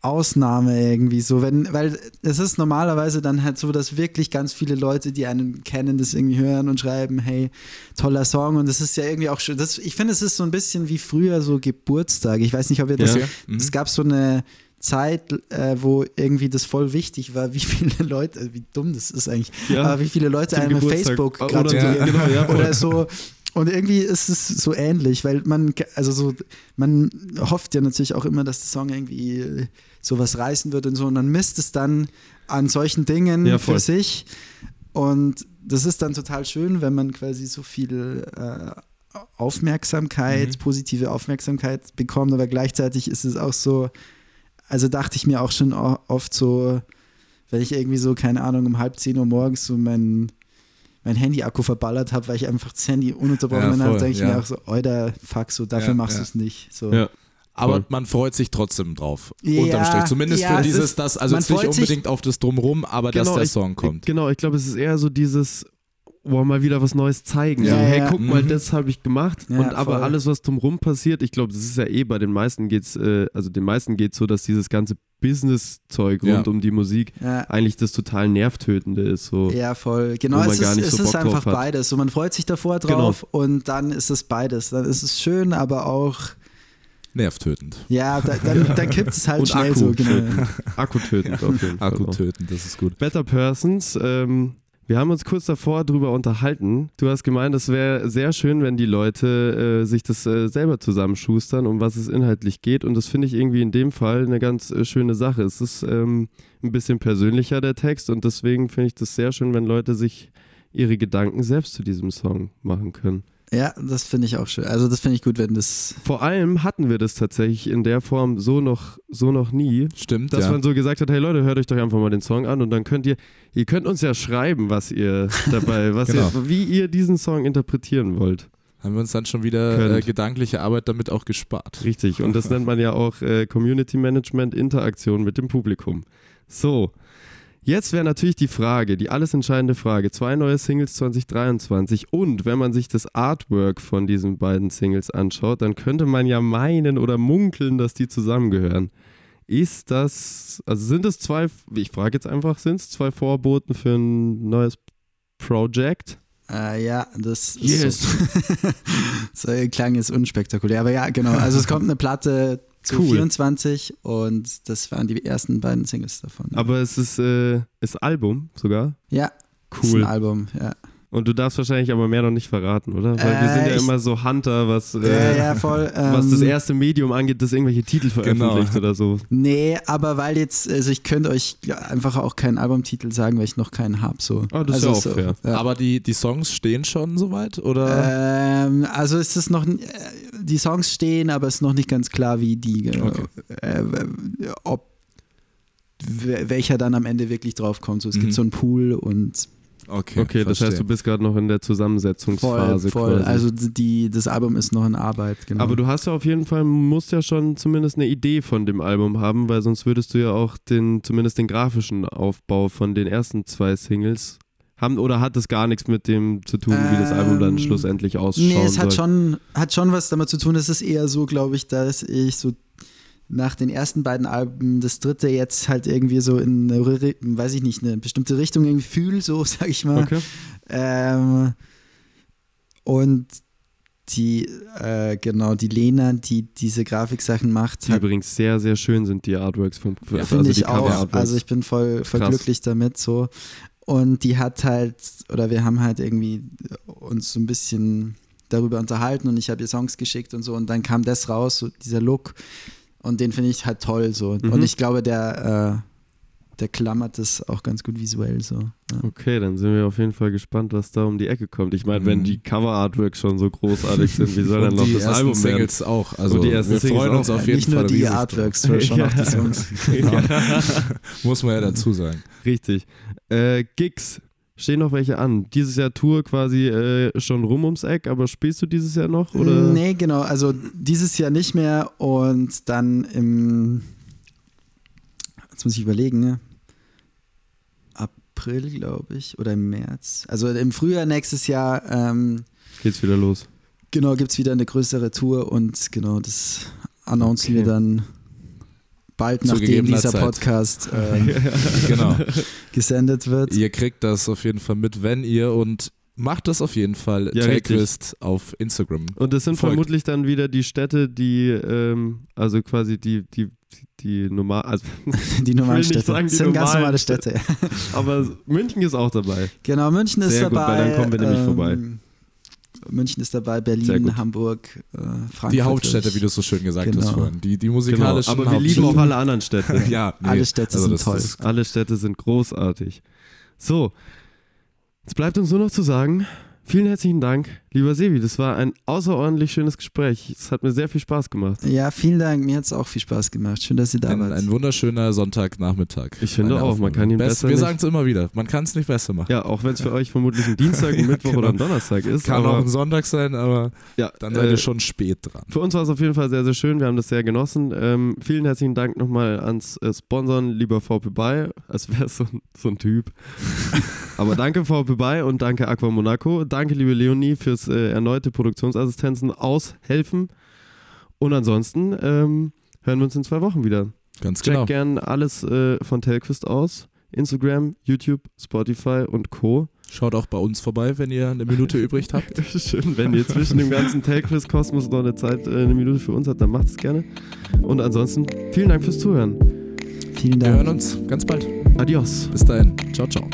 Ausnahme irgendwie so, wenn, weil es ist normalerweise dann halt so, dass wirklich ganz viele Leute, die einen kennen, das irgendwie hören und schreiben, hey, toller Song und das ist ja irgendwie auch schön. Das, ich finde, es ist so ein bisschen wie früher so Geburtstag. Ich weiß nicht, ob ihr das, Ja. Mhm. es gab so eine Zeit, äh, wo irgendwie das voll wichtig war, wie viele Leute, wie dumm das ist eigentlich, Ja, aber wie viele Leute einem Geburtstag. Facebook Oder- gratulieren genau, ja, voll. oder so. Und irgendwie ist es so ähnlich, weil man, also so, man hofft ja natürlich auch immer, dass der Song irgendwie sowas reißen wird und so. Und man misst es dann an solchen Dingen Ja, für sich. Und das ist dann total schön, wenn man quasi so viel äh, Aufmerksamkeit, Mhm. positive Aufmerksamkeit bekommt. Aber gleichzeitig ist es auch so, also dachte ich mir auch schon oft so, wenn ich irgendwie so, keine Ahnung, um halb zehn Uhr morgens so mein mein Handy-Akku verballert habe, weil ich einfach das Handy ununterbrochen Ja, voll, denke ich ja. mir auch so, Alter, fuck, so dafür Ja, machst ja. du es nicht. So. Ja. Aber Voll. man freut sich trotzdem drauf. Ja, unterm Strich. Zumindest ja, für es dieses, ist- das, also jetzt nicht freut sich- unbedingt auf das Drumrum, aber dass der ich, Song kommt. Genau, ich glaube, es ist eher so dieses, boah, mal wieder was Neues zeigen. Ja, so, hey, guck mal, Mhm. das habe ich gemacht. Ja, und aber voll. alles, was drumrum passiert, ich glaube, das ist ja eh bei den meisten geht's, äh, also den meisten geht's so, dass dieses ganze Business-Zeug Ja. rund um die Musik Ja. eigentlich das total Nervtötende ist. So. Ja, voll. Genau, es gar ist, nicht es so ist einfach beides. So, man freut sich davor Genau. drauf und dann ist es beides. Dann ist es schön, aber auch, Nervtötend. ja, da, dann, dann kippt es halt Und schnell Akku so. Genau. töten. Akku tötend auf jeden Fall. Akku auch. töten, das ist gut. Better Persons, ähm, wir haben uns kurz davor drüber unterhalten. Du hast gemeint, es wäre sehr schön, wenn die Leute äh, sich das äh, selber zusammenschustern, um was es inhaltlich geht. Und das finde ich irgendwie in dem Fall eine ganz äh, schöne Sache. Es ist ähm, ein bisschen persönlicher, der Text, und deswegen finde ich das sehr schön, wenn Leute sich ihre Gedanken selbst zu diesem Song machen können. Ja, das finde ich auch schön. Also, das finde ich gut, wenn das. Vor allem hatten wir das tatsächlich in der Form so noch, so noch nie. Stimmt, Dass ja. man so gesagt hat, hey Leute, hört euch doch einfach mal den Song an und dann könnt ihr, ihr könnt uns ja schreiben, was ihr dabei, was Genau. ihr, wie ihr diesen Song interpretieren wollt. Haben wir uns dann schon wieder äh, gedankliche Arbeit damit auch gespart. Richtig. Und das nennt man ja auch äh, Community Management, Interaktion mit dem Publikum. So. Jetzt wäre natürlich die Frage, die alles entscheidende Frage. Zwei neue Singles 2023 und wenn man sich das Artwork von diesen beiden Singles anschaut, dann könnte man ja meinen oder munkeln, dass die zusammengehören. Ist das, also sind es zwei, ich frage jetzt einfach, sind es zwei Vorboten für ein neues Project? Äh, ja, das Yes. ist so. so klang jetzt unspektakulär, aber ja, genau. Also, es kommt eine Platte zu Cool. 24 und das waren die ersten beiden Singles davon. Aber es ist, äh, ist Album sogar. ja, ist Cool. ein Album, ja. Und du darfst wahrscheinlich aber mehr noch nicht verraten, oder? Weil wir Äh, sind ja ich- immer so Hunter, was, äh, ja, voll. was das ähm, erste Medium angeht, das irgendwelche Titel veröffentlicht oder so. Nee, aber weil jetzt, also ich könnte euch einfach auch keinen Albumtitel sagen, weil ich noch keinen habe. So. Ah, das ist also ja auch so, fair. Ja. Aber die, die Songs stehen schon soweit? Oder? Ähm, also es ist noch, äh, die Songs stehen, aber es ist noch nicht ganz klar, wie die, äh, Okay. äh, ob welcher dann am Ende wirklich draufkommt. So, es Mhm. gibt so einen Pool und okay, Okay, das heißt, du bist gerade noch in der voll, Zusammensetzungsphase voll. quasi. Also die, das Album ist noch in Arbeit, genau. aber du hast ja auf jeden Fall, musst ja schon zumindest eine Idee von dem Album haben, weil sonst würdest du ja auch den, zumindest den grafischen Aufbau von den ersten zwei Singles haben oder hat das gar nichts mit dem zu tun, wie das Album dann Ähm, schlussendlich ausschauen Nee, es hat soll? schon, hat schon was damit zu tun. Es ist eher so, glaube ich, dass ich so nach den ersten beiden Alben das dritte jetzt halt irgendwie so in eine, weiß ich nicht, eine bestimmte Richtung irgendwie fühle, so sag ich mal. Okay. Ähm, und die, äh, genau, die Lena, die diese Grafiksachen macht, Die hat, übrigens sehr, sehr schön sind, die Artworks vom Ja, also die ich auch. Cover-Artworks. Also ich bin voll, voll Krass. glücklich damit so. Und die hat halt, oder wir haben halt irgendwie uns so ein bisschen darüber unterhalten und ich habe ihr Songs geschickt und so und dann kam das raus, so dieser Look und den finde ich halt toll so. Mhm. Und ich glaube, der, äh, der klammert das auch ganz gut visuell so. Ja. Okay, dann sind wir auf jeden Fall gespannt, was da um die Ecke kommt. Ich meine, wenn Mhm. die Cover-Artworks schon so großartig sind, wie soll dann noch die das Album werden? Singles auch. Also Und die ersten wir Singles freuen auch. uns auf Ja, jeden Nicht nur Fall die riesig Artworks, drauf. schon auch die. Songs. Muss man ja dazu sagen. Richtig. Äh, Gigs, stehen noch welche an? Dieses Jahr Tour quasi äh, schon rum ums Eck, aber spielst du dieses Jahr noch? Oder? Nee, genau. Also dieses Jahr nicht mehr und dann im, jetzt muss ich überlegen, ne? April, glaube ich, oder im März. Also im Frühjahr nächstes Jahr, ähm, Geht's wieder los. genau, gibt es wieder eine größere Tour und genau, das announcen Okay. wir dann bald, Zu nachdem dieser Zeit. Podcast ähm, Genau. gesendet wird. Ihr kriegt das auf jeden Fall mit, wenn ihr und macht das auf jeden Fall. Ja. Takequist auf Instagram. Und das sind Folgt. vermutlich dann wieder die Städte, die, ähm, also quasi die, die, die normal, also, Die normalen Städte. sagen, die das sind ganz normale Städte. ja. aber München ist auch dabei. Genau, München ist Sehr gut, dabei. weil dann kommen wir nämlich vorbei. München ist dabei, Berlin. Hamburg, äh, Frankfurt. Die Hauptstädte, wie du es so schön gesagt hast Genau. vorhin. Die, die Genau. musikalischen Aber wir lieben auch alle anderen Städte. ja, nee. Alle Städte sind toll. ist- Alle Städte sind großartig. So, jetzt bleibt uns nur noch zu sagen, vielen herzlichen Dank Lieber Sebi, das war ein außerordentlich schönes Gespräch. Es hat mir sehr viel Spaß gemacht. Ja, vielen Dank. Mir hat es auch viel Spaß gemacht. Schön, dass ihr da Ein, wart. ein wunderschöner Sonntagnachmittag. Ich finde Meine auch, man Aufnahme. kann ihn Best, besser Wir sagen es immer wieder, man kann es nicht besser machen. Ja, auch wenn es für euch vermutlich ein Dienstag, ein Ja, Mittwoch oder ein genau. Donnerstag ist. Kann aber auch ein Sonntag sein, aber ja, dann seid äh, ihr schon spät dran. Für uns war es auf jeden Fall sehr, sehr schön. Wir haben das sehr genossen. Ähm, vielen herzlichen Dank nochmal ans äh, Sponsoren, lieber VP Buy, als wäre es so, ein- so ein Typ. Aber danke VP Buy und danke Aqua Monaco. Danke, liebe Leonie, fürs äh, erneute Produktionsassistenzen aushelfen. Und ansonsten ähm, hören wir uns in zwei Wochen wieder. Ganz Check genau. gern alles äh, von Telquist aus. Instagram, YouTube, Spotify und Co. Schaut auch bei uns vorbei, wenn ihr eine Minute übrig habt. Schön, wenn ihr zwischen dem ganzen Telquiz-Kosmos noch eine Zeit, äh, eine Minute für uns habt, dann macht es gerne. Und ansonsten, vielen Dank fürs Zuhören. vielen Wir Dank. hören uns ganz bald. Adios. Bis dahin. Ciao, ciao.